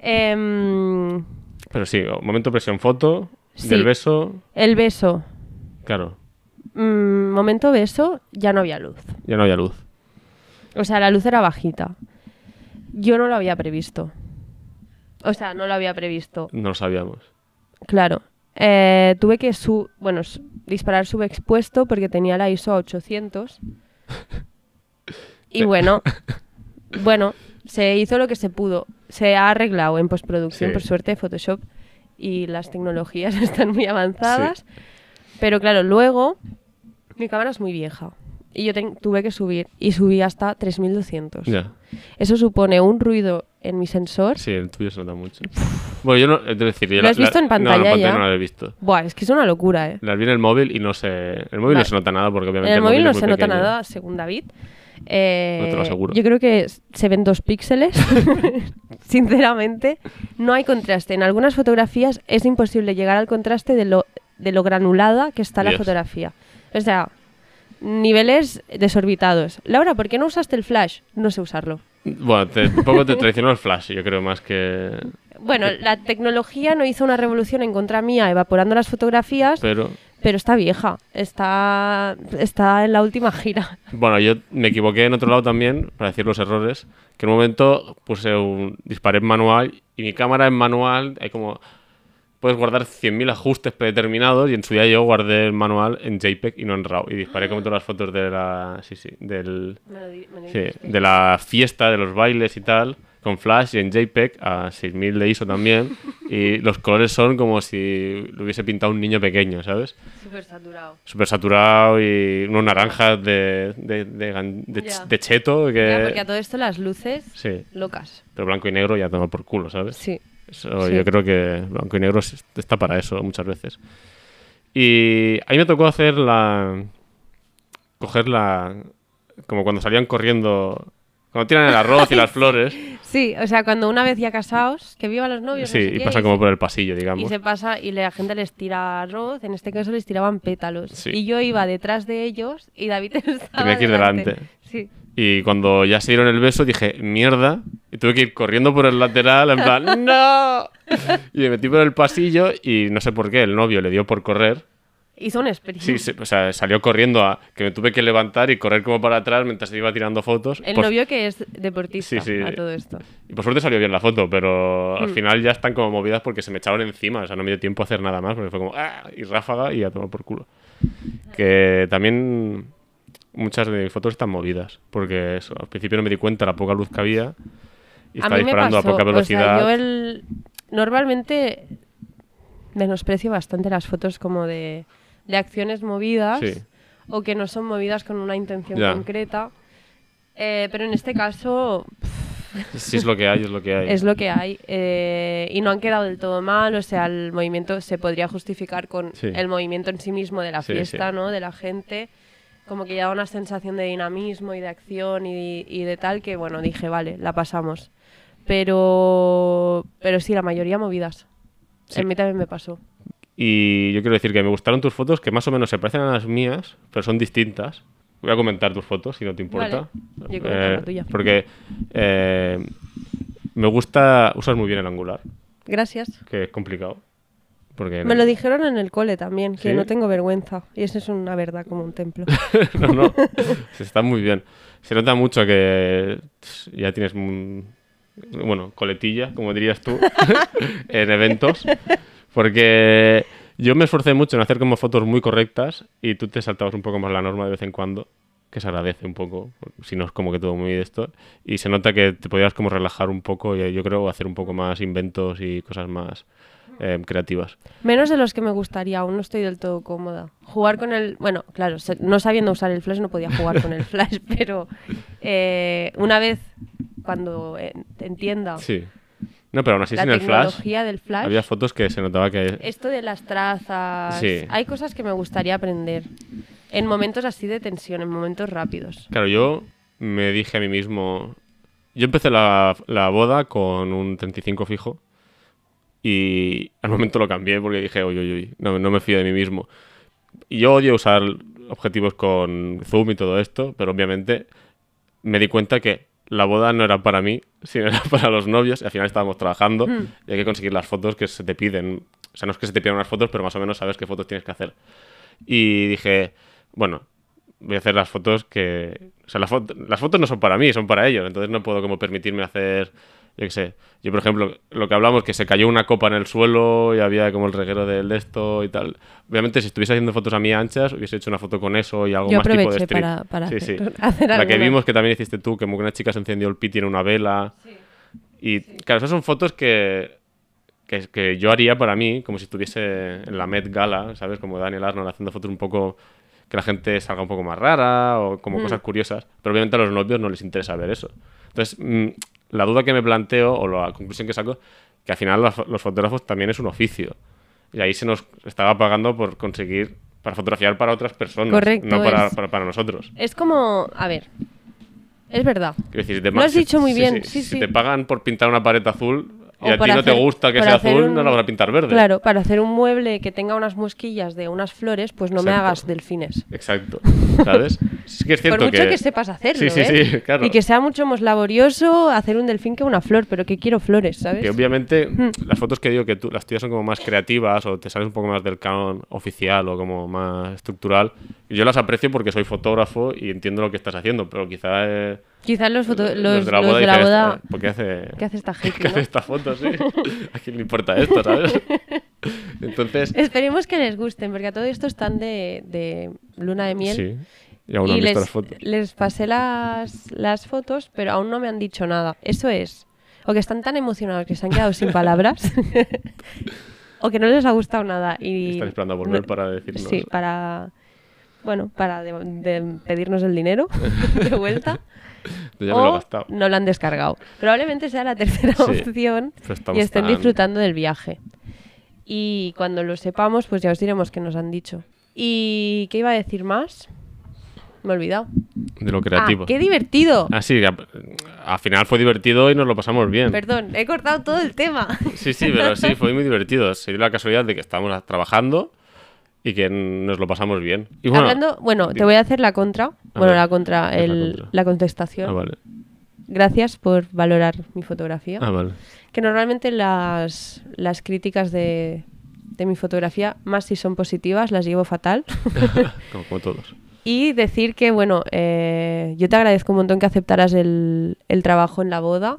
Em, Pero sí, momento presión foto, Sí. del beso, el beso. claro, Mm, momento beso, ya no había luz. ya no había luz. O sea, la luz era bajita. Yo no lo había previsto. O sea, no lo había previsto. No lo sabíamos. Claro. Eh, tuve que su bueno, disparar subexpuesto porque tenía la ISO a 800. Y bueno, bueno, se hizo lo que se pudo. Se ha arreglado en postproducción, Sí. por suerte, Photoshop y las tecnologías están muy avanzadas. Pero claro, luego mi cámara es muy vieja y yo ten- tuve que subir y subí hasta 3200. Ya. Eso supone un ruido en mi sensor. Sí, el tuyo se nota mucho. Bueno, yo no, es decir, yo ¿Lo la- has visto la- en pantalla no, en ya? no la he visto. Buah, es que es una locura, ¿eh? La vi en el móvil y no se... El móvil Va- no se nota nada porque obviamente En el móvil no es muy se nota pequeño. nada, según David. Eh, No te lo aseguro. Yo creo que se ven dos píxeles, sinceramente. No hay contraste. En algunas fotografías es imposible llegar al contraste de lo, de lo granulada que está la Dios. fotografía. O sea, niveles desorbitados. Laura, ¿por qué no usaste el flash? No sé usarlo. Bueno, te, un poco te traicionó el flash, yo creo, más que... Bueno, la tecnología no hizo una revolución en contra mía evaporando las fotografías, Pero... pero está vieja. Está, está en la última gira. Bueno, yo me equivoqué en otro lado también, para decir los errores, que en un momento puse un disparé en manual y mi cámara en manual hay como... Puedes guardar 100.000 ajustes predeterminados y en su día yo guardé el manual en JPEG y no en RAW y disparé como todas las fotos de la... Sí, sí, del... Sí, de la fiesta, de los bailes y tal, con flash y en JPEG a 6000 de ISO también. Y los colores son como si lo hubiese pintado un niño pequeño, ¿sabes? Súper saturado. Súper saturado y unos naranjas de, de, de, de de cheto que... porque a todo esto las luces Sí, locas. pero blanco y negro ya toma por culo, ¿sabes? Sí. Eso, Sí. Yo creo que blanco y negro es- está para eso muchas veces. Y a mí me tocó hacer la... Coger la... Como cuando salían corriendo... Cuando tiran el arroz y las flores. Sí, o sea, cuando una vez ya casados, que viva los novios. no Sí, sé y qué, pasan y como se- por el pasillo, Y digamos. se pasa y la gente les tira arroz, en este caso les tiraban pétalos. Sí. Y yo iba detrás de ellos y David estaba Tenía que ir delante. Sí. Y cuando ya se dieron el beso dije, mierda. Y tuve que ir corriendo por el lateral, en plan, ¡no! Y me metí por el pasillo y no sé por qué, el novio le dio por correr. Hizo un sprint. Sí, se- o sea, salió corriendo a que me tuve que levantar y correr como para atrás mientras iba tirando fotos. El Pues- novio que es deportista Sí, sí. a todo esto. Y por suerte salió bien la foto, pero Hmm. al final ya están como movidas porque se me echaron encima. O sea, no me dio tiempo a hacer nada más porque fue como ¡ah! y ráfaga y a tomar por culo. Que también muchas de mis fotos están movidas porque eso, al principio no me di cuenta la poca luz que había y a estaba disparando pasó, a poca velocidad. O sea, yo el... normalmente menosprecio bastante las fotos como de, de acciones movidas. Sí. o que no son movidas con una intención Ya. concreta. Eh, pero en este caso Si es lo que hay, es lo que hay. es lo que hay eh, y no han quedado del todo mal, o sea, el movimiento se podría justificar con Sí. el movimiento en sí mismo de la Sí, fiesta, sí. ¿no? De la gente, como que ya da una sensación de dinamismo y de acción y, y de tal que, bueno, dije, vale, la pasamos. Pero, pero sí, la mayoría movidas. Sí. En mí también me pasó. Y yo quiero decir que me gustaron tus fotos, que más o menos se parecen a las mías, pero son distintas. Voy a comentar tus fotos, si no te importa. Vale. Yo comento la tuya. Porque eh, me gusta... Usas muy bien el angular, Gracias. que es complicado. Porque Me lo dijeron en el cole también, que ¿Sí? no tengo vergüenza. Y eso es una verdad como un templo. no, no. Se está muy bien. Se nota mucho que ya tienes, un- bueno, coletilla, como dirías tú, en eventos. Porque yo me esforcé mucho en hacer como fotos muy correctas y tú te saltabas un poco más la norma de vez en cuando, que se agradece un poco, si no es como que todo muy de esto. Y se nota que te podías como relajar un poco y yo creo hacer un poco más inventos y cosas más eh, creativas. Menos de los que me gustaría, aún no estoy del todo cómoda. Jugar con el. Bueno, claro, no sabiendo usar el flash no podía jugar con el flash, pero eh, una vez cuando eh, entienda Sí. No, pero aún así la sin el flash del flash, había fotos que se notaba que... esto de las trazas, Sí. hay cosas que me gustaría aprender. En momentos así de tensión, en momentos rápidos. Claro, yo me dije a mí mismo. Yo empecé la, la boda con un 35 fijo y al momento lo cambié porque dije, uy, uy, uy, no, no me fío de mí mismo. Y yo odio usar objetivos con zoom y todo esto, pero obviamente me di cuenta que la boda no era para mí, sino era para los novios y al final estábamos trabajando y hay que conseguir las fotos que se te piden. O sea, no es que se te pidan unas fotos, pero más o menos sabes qué fotos tienes que hacer. Y dije, bueno, voy a hacer las fotos que... O sea, las, foto- las fotos no son para mí, son para ellos. Entonces no puedo como permitirme hacer... Yo qué sé. Yo, por ejemplo, lo que hablamos, que se cayó una copa en el suelo y había como el reguero del de esto y tal. Obviamente, si estuviese haciendo fotos a mí anchas, hubiese hecho una foto con eso y algo Yo más tipo de street. para- para sí, hacer- sí. hacer La que vimos que también hiciste tú, que como que una chica se encendió el piti en una vela. Y claro, esas son fotos que, que, que yo haría para mí, como si estuviese en la Met Gala, ¿sabes? Como Daniel Arnold haciendo fotos un poco que la gente salga un poco más rara o como cosas curiosas. Pero obviamente a los novios no les interesa ver eso. Entonces, mm, la duda que me planteo o la conclusión que saco, que al final los, los fotógrafos también es un oficio. Y ahí se nos estaba pagando por conseguir, para fotografiar para otras personas, Correcto, no para, para, para nosotros. Es como, a ver, es verdad. Decir, si te Lo has si- dicho muy sí, bien, sí, sí, si sí. te pagan por pintar una pared azul y O a ti no te hacer- gusta que sea azul, un- no la van a pintar verde. Claro, para hacer un mueble que tenga unas mosquillas de unas flores, pues no me hagas delfines. Exacto. ¿Sabes? Sí que es cierto Por mucho que... que... sepas hacerlo, Sí, sí, ¿eh? sí, claro. Y que sea mucho más laborioso hacer un delfín que una flor, pero que quiero flores, ¿sabes? Que obviamente Hmm. las fotos que digo que tú, las tuyas son como más creativas o te sales un poco más del canon oficial o como más estructural. Yo las aprecio porque soy fotógrafo y entiendo lo que estás haciendo, pero quizá eh, Quizás los, foto- los, los de la boda, de la boda- "Esta- ¿por qué hace, ¿Qué hace esta ¿qué gente? hace esta foto? Sí. ¿A quién le importa esto, sabes? Entonces, Esperemos que les gusten, porque a todo esto están de, de luna de miel. sí. Y aún no y han visto les, las fotos. les pasé las, las fotos, pero aún no me han dicho nada. Eso es. O que están tan emocionados que se han quedado sin palabras. o que no les ha gustado nada. Y Están esperando a volver no- para decirnos. Sí, para. Bueno, para de- de pedirnos el dinero de vuelta. Yo ya me lo he o gastado. no lo han descargado. Probablemente sea la tercera Sí, opción y estén tan- disfrutando del viaje. Y cuando lo sepamos, pues ya os diremos qué nos han dicho. ¿Y qué iba a decir más? Me he olvidado. De lo creativo. ¡Ah, qué divertido! Ah, sí, al final fue divertido y nos lo pasamos bien. Perdón, he cortado todo el tema. Sí, sí, pero sí, fue muy divertido. Se dio la casualidad de que estábamos trabajando y que nos lo pasamos bien. Y bueno, Hablando, bueno, te voy a hacer la contra. Bueno, ver, la contra, ¿qué es la el- contra? la contestación. Ah, vale. Gracias por valorar mi fotografía. Ah, vale. Que normalmente las, las críticas de, de mi fotografía, más si son positivas, las llevo fatal. como, como todos. y decir que, bueno, eh, yo te agradezco un montón que aceptaras el, el trabajo en la boda,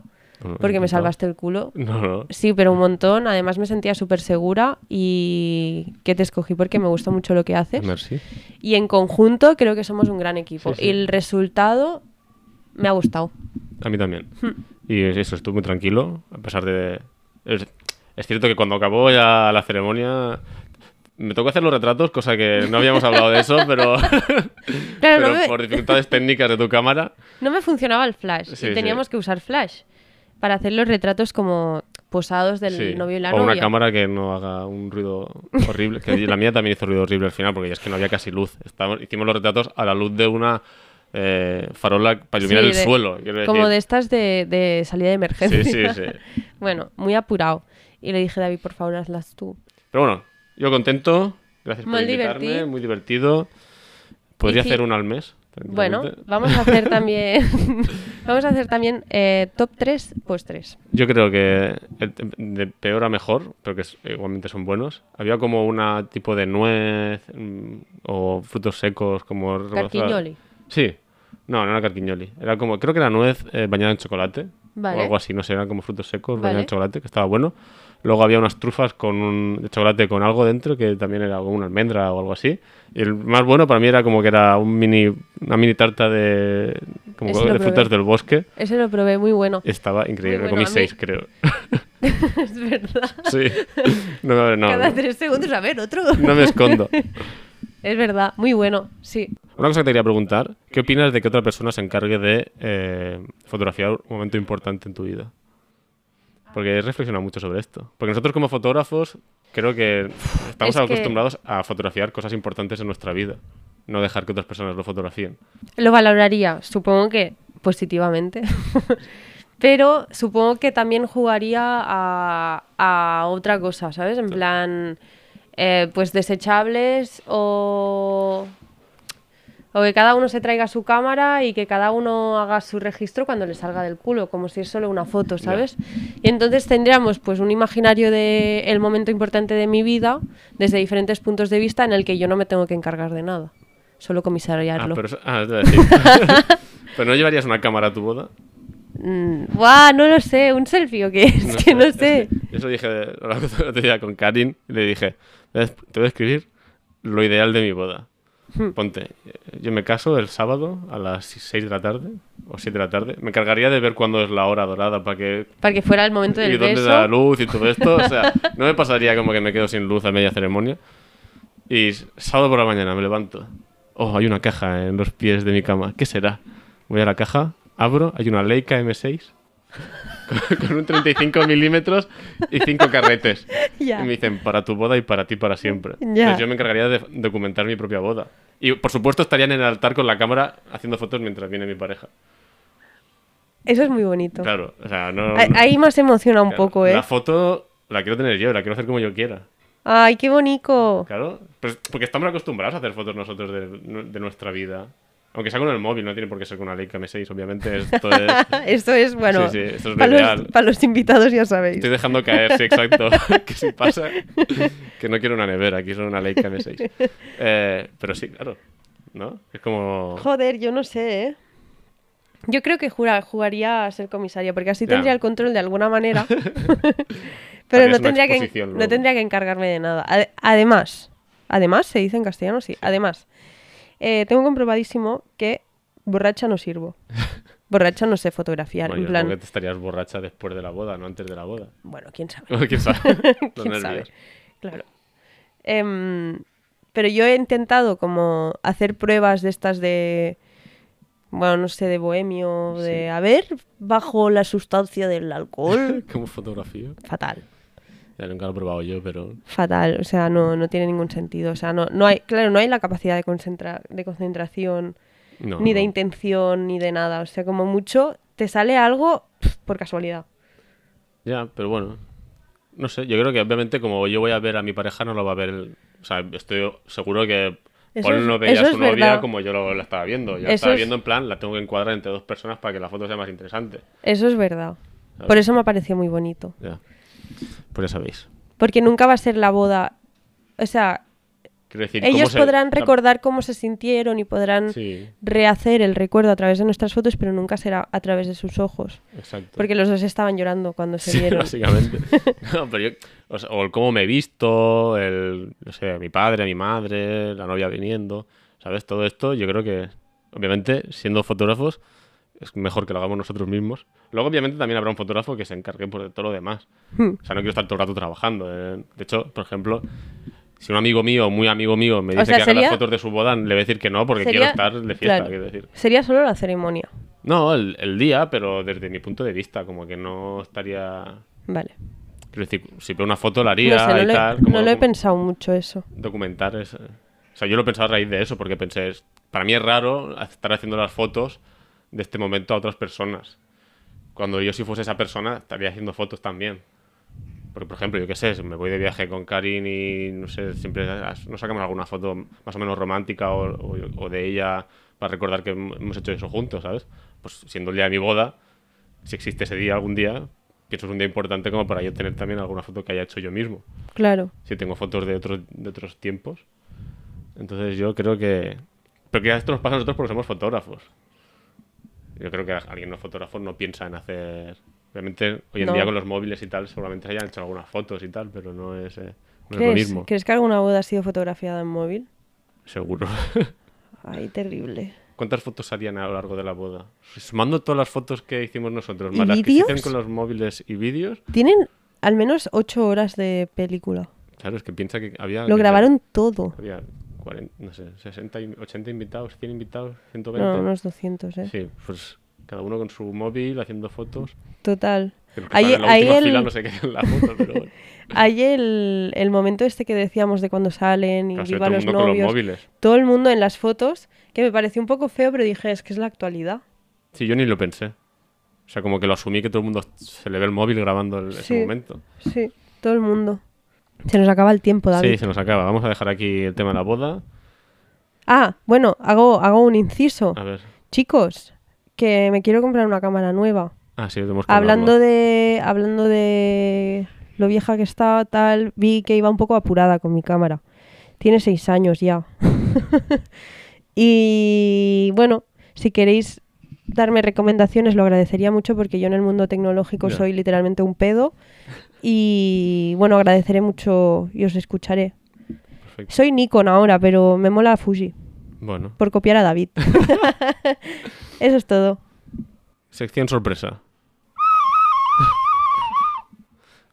porque me salvaste el culo. No, no. Sí, pero un montón. Además me sentía súper segura y que te escogí porque me gusta mucho lo que haces. Merci. Y en conjunto creo que somos un gran equipo. Sí, sí. Y el resultado me ha gustado. A mí también. Hmm. Y eso, estuve muy tranquilo, a pesar de... Es, es cierto que cuando acabó ya la ceremonia Me tocó hacer los retratos, cosa que no habíamos hablado de eso, pero, Claro, pero no, me, por dificultades técnicas de tu cámara. no me funcionaba el flash. Sí, y sí. teníamos que usar flash para hacer los retratos como posados del sí. novio y la o una novia. cámara que no haga un ruido horrible. Que la mía también hizo ruido horrible al final, porque es que no había casi luz. Estábamos- hicimos los retratos a la luz de una eh, farola para iluminar Sí, el de- suelo. Como decir. de estas de, de salida de emergencia. Sí, sí, sí. bueno, muy apurado. Y le dije, David, por favor, hazlas tú. Pero bueno, yo contento. Gracias por Muy invitarme. divertido. Muy divertido. Podría si- hacer una al mes. Bueno, vamos a hacer también vamos a hacer también eh, top 3 postres. Yo creo que el- de peor a mejor, pero que es- igualmente son buenos. Había como una tipo de nuez mm, o frutos secos como Carquiñoli. Sí. No, no era carquiñoli. Era como, creo que era nuez eh, bañada en chocolate. Vale. O algo así, no sé, eran como frutos secos Vale. bañados en chocolate, que estaba bueno. Luego había unas trufas con un, de chocolate con algo dentro, que también era como una almendra o algo así. Y el más bueno para mí era como que era un mini, una mini tarta de, como de probé. frutas del bosque. Ese lo probé muy bueno. Estaba increíble. Me bueno, comí seis, creo. es verdad. Sí. No, no, Cada tres segundos, a ver, otro. no me escondo. Es verdad, muy bueno, sí. Una cosa que te quería preguntar, ¿qué opinas de que otra persona se encargue de eh, fotografiar un momento importante en tu vida? Porque he reflexionado mucho sobre esto. Porque nosotros como fotógrafos creo que estamos Es que- acostumbrados a fotografiar cosas importantes en nuestra vida. No dejar que otras personas lo fotografíen. Lo valoraría, supongo que positivamente. Pero supongo que también jugaría a, a otra cosa, ¿sabes? En plan, eh, pues desechables o... O que cada uno se traiga su cámara y que cada uno haga su registro cuando le salga del culo, como si es solo una foto, ¿sabes? Y entonces tendríamos pues un imaginario de el momento importante de mi vida desde diferentes puntos de vista en el que yo no me tengo que encargar de nada, solo Ah, comisariarlo. pero, eso- ah. ¿Pero no llevarías una cámara a tu boda? Mm, buah, no lo sé, un selfie o qué es, que no es sé. que Eso dije el otro día con Karin y le dije, "Ves, te voy a escribir lo ideal de mi boda. Hmm. Ponte, eh, yo me caso el sábado a las 6 de la tarde o 7 de la tarde. Me encargaría de ver cuándo es la hora dorada para que... Para que fuera el momento Y del dónde beso. da la luz y todo esto. O sea, no me pasaría como que me quedo sin luz a media ceremonia. Y sábado por la mañana me levanto. Oh, hay una caja en los pies de mi cama. ¿Qué será? Voy a la caja, abro, hay una Leica M6 con- un 35 milímetros y 5 carretes. Y me dicen, para tu boda y para ti para siempre. Ya. Entonces yo me encargaría de documentar mi propia boda. Y por supuesto estarían en el altar con la cámara haciendo fotos mientras viene mi pareja. Eso es muy bonito. Claro, o sea, no... Ahí- no- Ahí más emociona un claro, poco, ¿eh? La foto la quiero tener yo, la quiero hacer como yo quiera. Ay, qué bonito. Claro, pues porque estamos acostumbrados a hacer fotos nosotros de, de nuestra vida. Aunque sea con el móvil, no tiene por qué ser con una Leica M6, obviamente. Esto es... Esto es, bueno, Sí, sí, esto es lo para, los, para los invitados ya sabéis. Estoy dejando caer, sí, exacto. que si pasa, que no quiero una nevera, solo una Leica M6. Eh, pero sí, claro. ¿No? Es como... Joder, yo no sé, ¿eh? Yo creo que jura- jugaría a ser comisaria, porque así tendría el control de alguna manera. Pero no tendría, que, no tendría que encargarme de nada. Ade- Además, además, se dice en castellano, sí. Además, eh, tengo comprobadísimo que borracha no sirvo. Borracha no sé fotografiar. Bueno, en plan, supongo que te estarías borracha después de la boda, no antes de la boda. bueno, quién sabe. ¿Quién sabe? ¿Quién sabe? Claro. Em, pero yo he intentado como hacer pruebas de estas de, bueno, no sé, de bohemio, de, a ver, bajo la sustancia del alcohol. Como fotografía. Fatal, Ya nunca lo he probado yo, pero... fatal. O sea, no, no tiene ningún sentido. O sea, no, no hay, claro, no hay la capacidad de, concentra- de concentración, No, ni de intención, ni de nada. O sea, como mucho te sale algo por casualidad. Ya, pero bueno. No sé, yo creo que obviamente como yo voy a ver a mi pareja no lo va a ver... el- O sea, estoy seguro que Eso Paul es- no veía a su novia verdad. como yo lo, la estaba viendo. Yo la estaba es- viendo en plan, la tengo que encuadrar entre dos personas para que la foto sea más interesante. Eso es verdad. Por eso me pareció muy bonito. Ya. Pues ya sabéis. Porque nunca va a ser la boda. O sea, decir, ¿cómo ellos se- podrán recordar cómo se sintieron y podrán Sí, rehacer el recuerdo a través de nuestras fotos, pero nunca será a través de sus ojos. exacto. Porque los dos estaban llorando cuando se Sí, vieron. básicamente. No, pero yo, o, sea, o el cómo me he visto, el, no sé, mi padre, mi madre, la novia viniendo, ¿sabes? Todo esto, yo creo que, obviamente, siendo fotógrafos, es mejor que lo hagamos nosotros mismos. Luego, obviamente, también habrá un fotógrafo que se encargue por de todo lo demás. Hmm. O sea, no quiero estar todo el rato trabajando. eh. De hecho, por ejemplo, Si un amigo mío, muy amigo mío, me dice sea, que haga sería- las fotos de su boda, le voy a decir que no, porque Sería- quiero estar de fiesta, claro. quiero decir. Sería solo la ceremonia. No, el, el día, pero desde mi punto de vista, como que no estaría... Vale. Quiero decir, si veo una foto la haría No sé, no, y lo he- tal. como no lo he pensado mucho eso. documentar es... O sea, yo lo he pensado a raíz de eso, porque pensé, es- para mí es raro estar haciendo las fotos de este momento a otras personas. Cuando yo si fuese esa persona, estaría haciendo fotos también. Porque, por ejemplo, yo qué sé, me voy de viaje con Karin y, no sé, siempre nos sacamos alguna foto más o menos romántica o, o- o de ella para recordar que hemos hecho eso juntos, ¿sabes? Pues siendo el día de mi boda, si existe ese día algún día, pienso es un día importante como para yo tener también alguna foto que haya hecho yo mismo Claro. si tengo fotos de otros, de otros tiempos. Entonces yo creo que... Pero que esto nos pasa a nosotros porque somos fotógrafos. Yo creo que alguien no es fotógrafo no piensa en hacer... Obviamente hoy en No. día con los móviles y tal seguramente se hayan hecho algunas fotos y tal, pero no es, eh, no es lo ¿Crees, mismo. ¿Crees que alguna boda ha sido fotografiada en móvil? Seguro. Ay, terrible. ¿Cuántas fotos harían a lo largo de la boda? Sumando todas las fotos que hicimos nosotros, ¿Y más las que hicieron con los móviles y vídeos. Tienen al menos ocho horas de película. Claro, es que piensa que había... Lo grabaron todo. Había 40, no sé, 60, y- 80 invitados, 100 invitados, 120. No, unos 200, ¿eh? Sí, pues cada uno con su móvil haciendo fotos. Total. Los Ahí, el, no sé bueno. ahí el, el momento este que decíamos de cuando salen y Claro, el los mundo con los novios. móviles. todo el mundo en las fotos, que me pareció un poco feo, pero dije, es que es la actualidad. Sí, yo ni lo pensé. O sea, como que lo asumí que todo el mundo se le ve el móvil grabando el- ese Sí. momento. Sí, todo el mundo. Se nos acaba el tiempo, David. Sí, se nos acaba. Vamos a dejar aquí el tema de la boda. Ah, bueno, hago, hago un inciso. A ver. Chicos, que me quiero comprar una cámara nueva. Ah, sí, tenemos que Hablando hablarlo. de, hablando de lo vieja que está, tal, vi que iba un poco apurada con mi cámara. Tiene seis años ya. y bueno, si queréis darme recomendaciones lo agradecería mucho porque yo en el mundo tecnológico soy literalmente un pedo. Y bueno, agradeceré mucho y os escucharé. Perfecto. Soy Nikon ahora, pero me mola Fuji Bueno, por copiar a David. Eso es todo. sección sorpresa.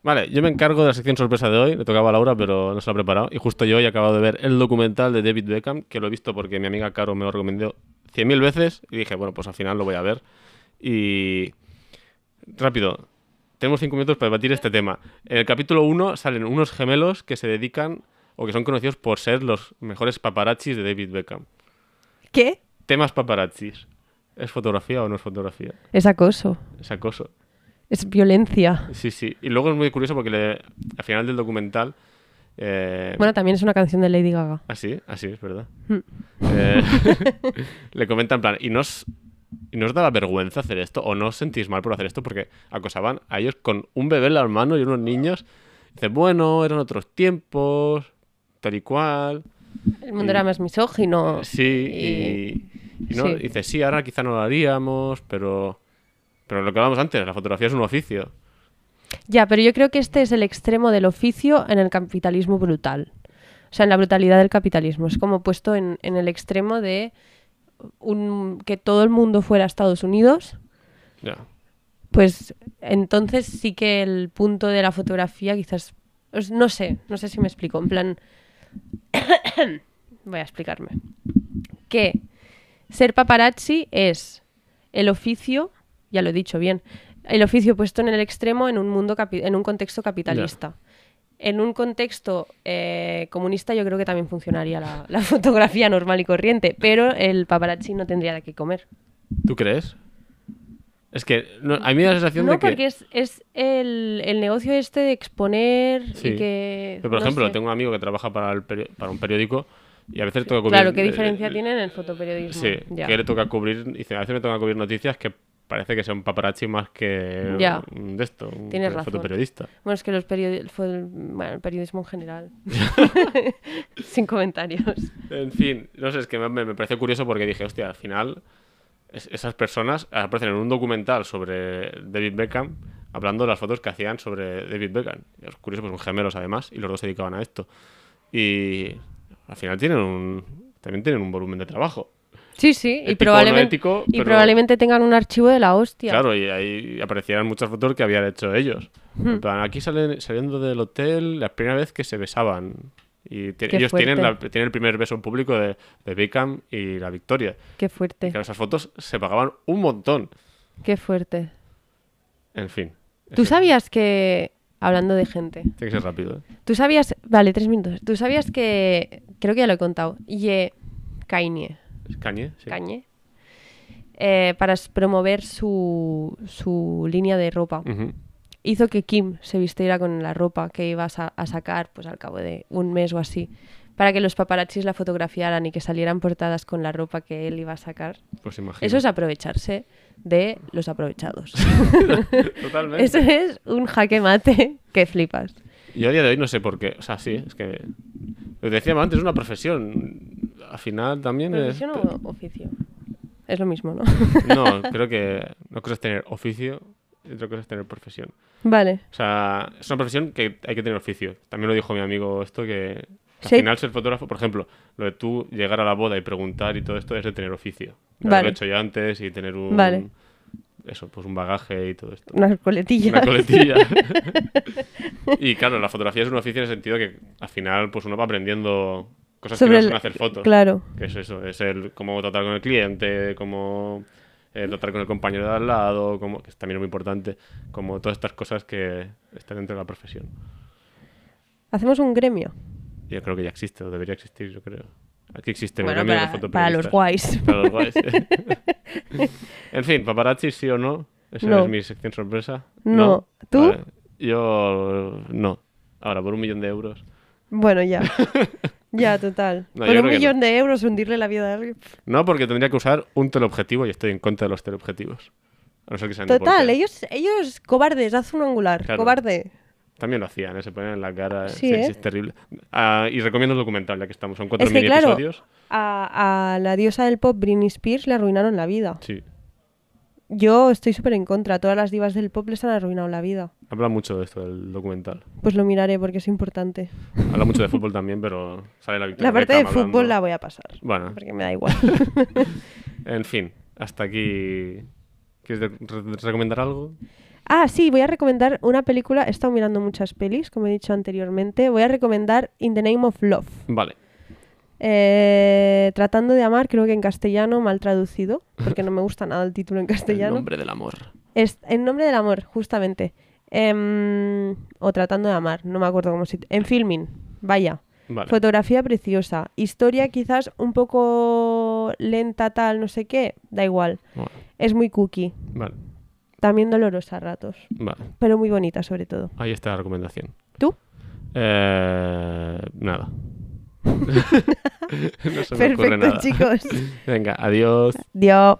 Vale, yo me encargo de la sección sorpresa de hoy. Le tocaba a Laura, pero no se la ha preparado. Y justo yo he acabado de ver el documental de David Beckham, que lo he visto porque mi amiga Caro me lo recomendó 100.000 veces. Y dije, bueno, pues al final lo voy a ver. Y. Rápido. Tenemos cinco minutos para debatir este tema. En el capítulo 1 salen unos gemelos que se dedican o que son conocidos por ser los mejores paparazzis de David Beckham. ¿Qué? Temas paparazzis. ¿Es fotografía o no es fotografía? Es acoso. Es acoso. Es violencia. Sí, sí. Y luego es muy curioso porque le- al final del documental. Eh, Bueno, también es una canción de Lady Gaga. Así, así, es verdad. Mm. Eh, le comentan en plan, ¿y no, ¿y no os daba vergüenza hacer esto? ¿O no os sentís mal por hacer esto? Porque acosaban a ellos con un bebé en las manos y unos niños. Dice, bueno, eran otros tiempos, tal y cual. El mundo Y- era más misógino. Sí, y, y no, sí. dice, sí, ahora quizá no lo haríamos, pero, pero lo que hablábamos antes, la fotografía es un oficio. Ya, pero yo creo que este es el extremo del oficio en el capitalismo brutal. O sea, en la brutalidad del capitalismo. Es como puesto en, en el extremo de un, que todo el mundo fuera a Estados Unidos. Pues entonces sí que el punto de la fotografía quizás... os- No sé, no sé si me explico. En plan... Voy a explicarme. Que ser paparazzi es el oficio, ya lo he dicho bien, el oficio puesto en el extremo en un mundo en un contexto capitalista. En un contexto eh, comunista yo creo que también funcionaría la, la fotografía normal y corriente, pero el paparazzi no tendría de qué comer. ¿Tú crees? Es que no, a mí me da la sensación No, de que... porque es, es el, el negocio este de exponer Sí. y que... Pero, por no ejemplo, sé. tengo un amigo que trabaja para, el peri- para un periódico y a veces toca cubrir... Claro, ¿qué diferencia eh, tiene en el fotoperiodismo? Sí, Ya. que le toca cubrir... Dice, a veces me toca cubrir noticias que parece que sea un paparazzi más que Ya. un de esto, un Tienes razón. fotoperiodista. Bueno, es que los periodi- fue el, bueno, el periodismo en general. Sin comentarios. En fin, no sé, es que me, me pareció curioso porque dije, hostia, al final es- esas personas aparecen en un documental sobre David Beckham hablando de las fotos que hacían sobre David Beckham. Es curioso, pues son gemelos además y los dos se dedicaban a esto. Y al final tienen un, también tienen un volumen de trabajo. Sí, sí, y, no probablemente, ético, y pero- probablemente tengan un archivo de la hostia. Claro, y ahí aparecían muchas fotos que habían hecho ellos. Hmm. En plan, aquí salen, saliendo del hotel la primera vez que se besaban. Y ellos tienen, la- tienen el primer beso en público de, de Beckham y la victoria. Qué fuerte, Y claro, esas fotos se pagaban un montón. qué fuerte. En fin. ¿Tú sabías que, hablando de gente, Tiene que ser rápido. ¿eh? tú sabías, vale, tres minutos, tú sabías que, creo que ya lo he contado, Ye Kanye, ¿Es Kanye? Sí. Kanye, eh, para promover su, su línea de ropa, hizo que Kim se vistiera con la ropa que iba a sacar pues al cabo de un mes o así, para que los paparazzis la fotografiaran y que salieran portadas con la ropa que él iba a sacar. Pues imagino. Eso es aprovecharse de los aprovechados. Totalmente. Eso es un jaque mate que flipas. Yo a día de hoy no sé por qué. O sea, sí, es que. Lo que decíamos antes, es una profesión. Al final también es. ¿Profesión o oficio? Es lo mismo, ¿no? No, creo que una cosa es tener oficio y otra cosa es tener profesión. vale. O sea, es una profesión que hay que tener oficio. También lo dijo mi amigo esto, que al Sí. final ser fotógrafo, por ejemplo, lo de tú llegar a la boda y preguntar y todo esto es de tener oficio. De Vale. haberlo hecho ya antes y tener un... Vale. Eso, pues un bagaje y todo esto. Unas coletillas. Una coletilla. y claro, la fotografía es un oficio en el sentido que al final pues uno va aprendiendo cosas que Sobre no el- hacer fotos. Claro. Que es eso, es el cómo tratar con el cliente, cómo eh, tratar con el compañero de al lado, como, que es también muy importante, como todas estas cosas que están dentro de la profesión. Hacemos un gremio. Yo creo que ya existe, o debería existir, yo creo. Aquí existe Bueno, gremio de para, para los guays. Para los guays. en fin, paparazzi sí o no. Esa No. es mi sección sorpresa. No. ¿Tú? Vale. Yo no. Ahora, por un millón de euros. Bueno, ya. ya, total. No, Por un millón de euros hundirle la vida a alguien. No, porque tendría que usar un teleobjetivo y estoy en contra de los teleobjetivos. A no ser que sean Total, ellos, ellos cobardes, haz un angular. Claro. Cobarde. También lo hacían, ¿eh? se ponían en la cara. Sí, Sí, ¿eh? sí, es terrible. Ah, y recomiendo el documental, ya que estamos. Son cuatro Es que, mini claro, episodios. A, a la diosa del pop, Britney Spears, le arruinaron la vida. Sí. Yo estoy súper en contra. Todas las divas del pop les han arruinado la vida. Habla mucho de esto, del documental. Pues lo miraré porque es importante. Habla mucho de fútbol también, pero sale la victoria. La parte de fútbol hablando. la voy a pasar. Bueno, Porque me da igual. en fin, hasta aquí. ¿Quieres recomendar algo? Ah, sí, voy a recomendar una película. He estado mirando muchas pelis, como he dicho anteriormente. Voy a recomendar In the Name of Love. Vale. Eh, tratando de amar, creo que en castellano, mal traducido, porque no me gusta nada el título en El castellano. nombre del amor. Es En nombre del amor, justamente. Em, o tratando de amar, no me acuerdo cómo se... En filming, vaya. Vale. Fotografía preciosa. Historia quizás un poco lenta, tal, no sé qué. Da igual. Bueno, Es muy cookie. vale. También dolorosa a ratos. Vale. Pero muy bonita, sobre todo. Ahí está la recomendación. ¿Tú? Eh, nada. no se me ocurre Perfecto, nada. chicos. Venga, adiós. Dios.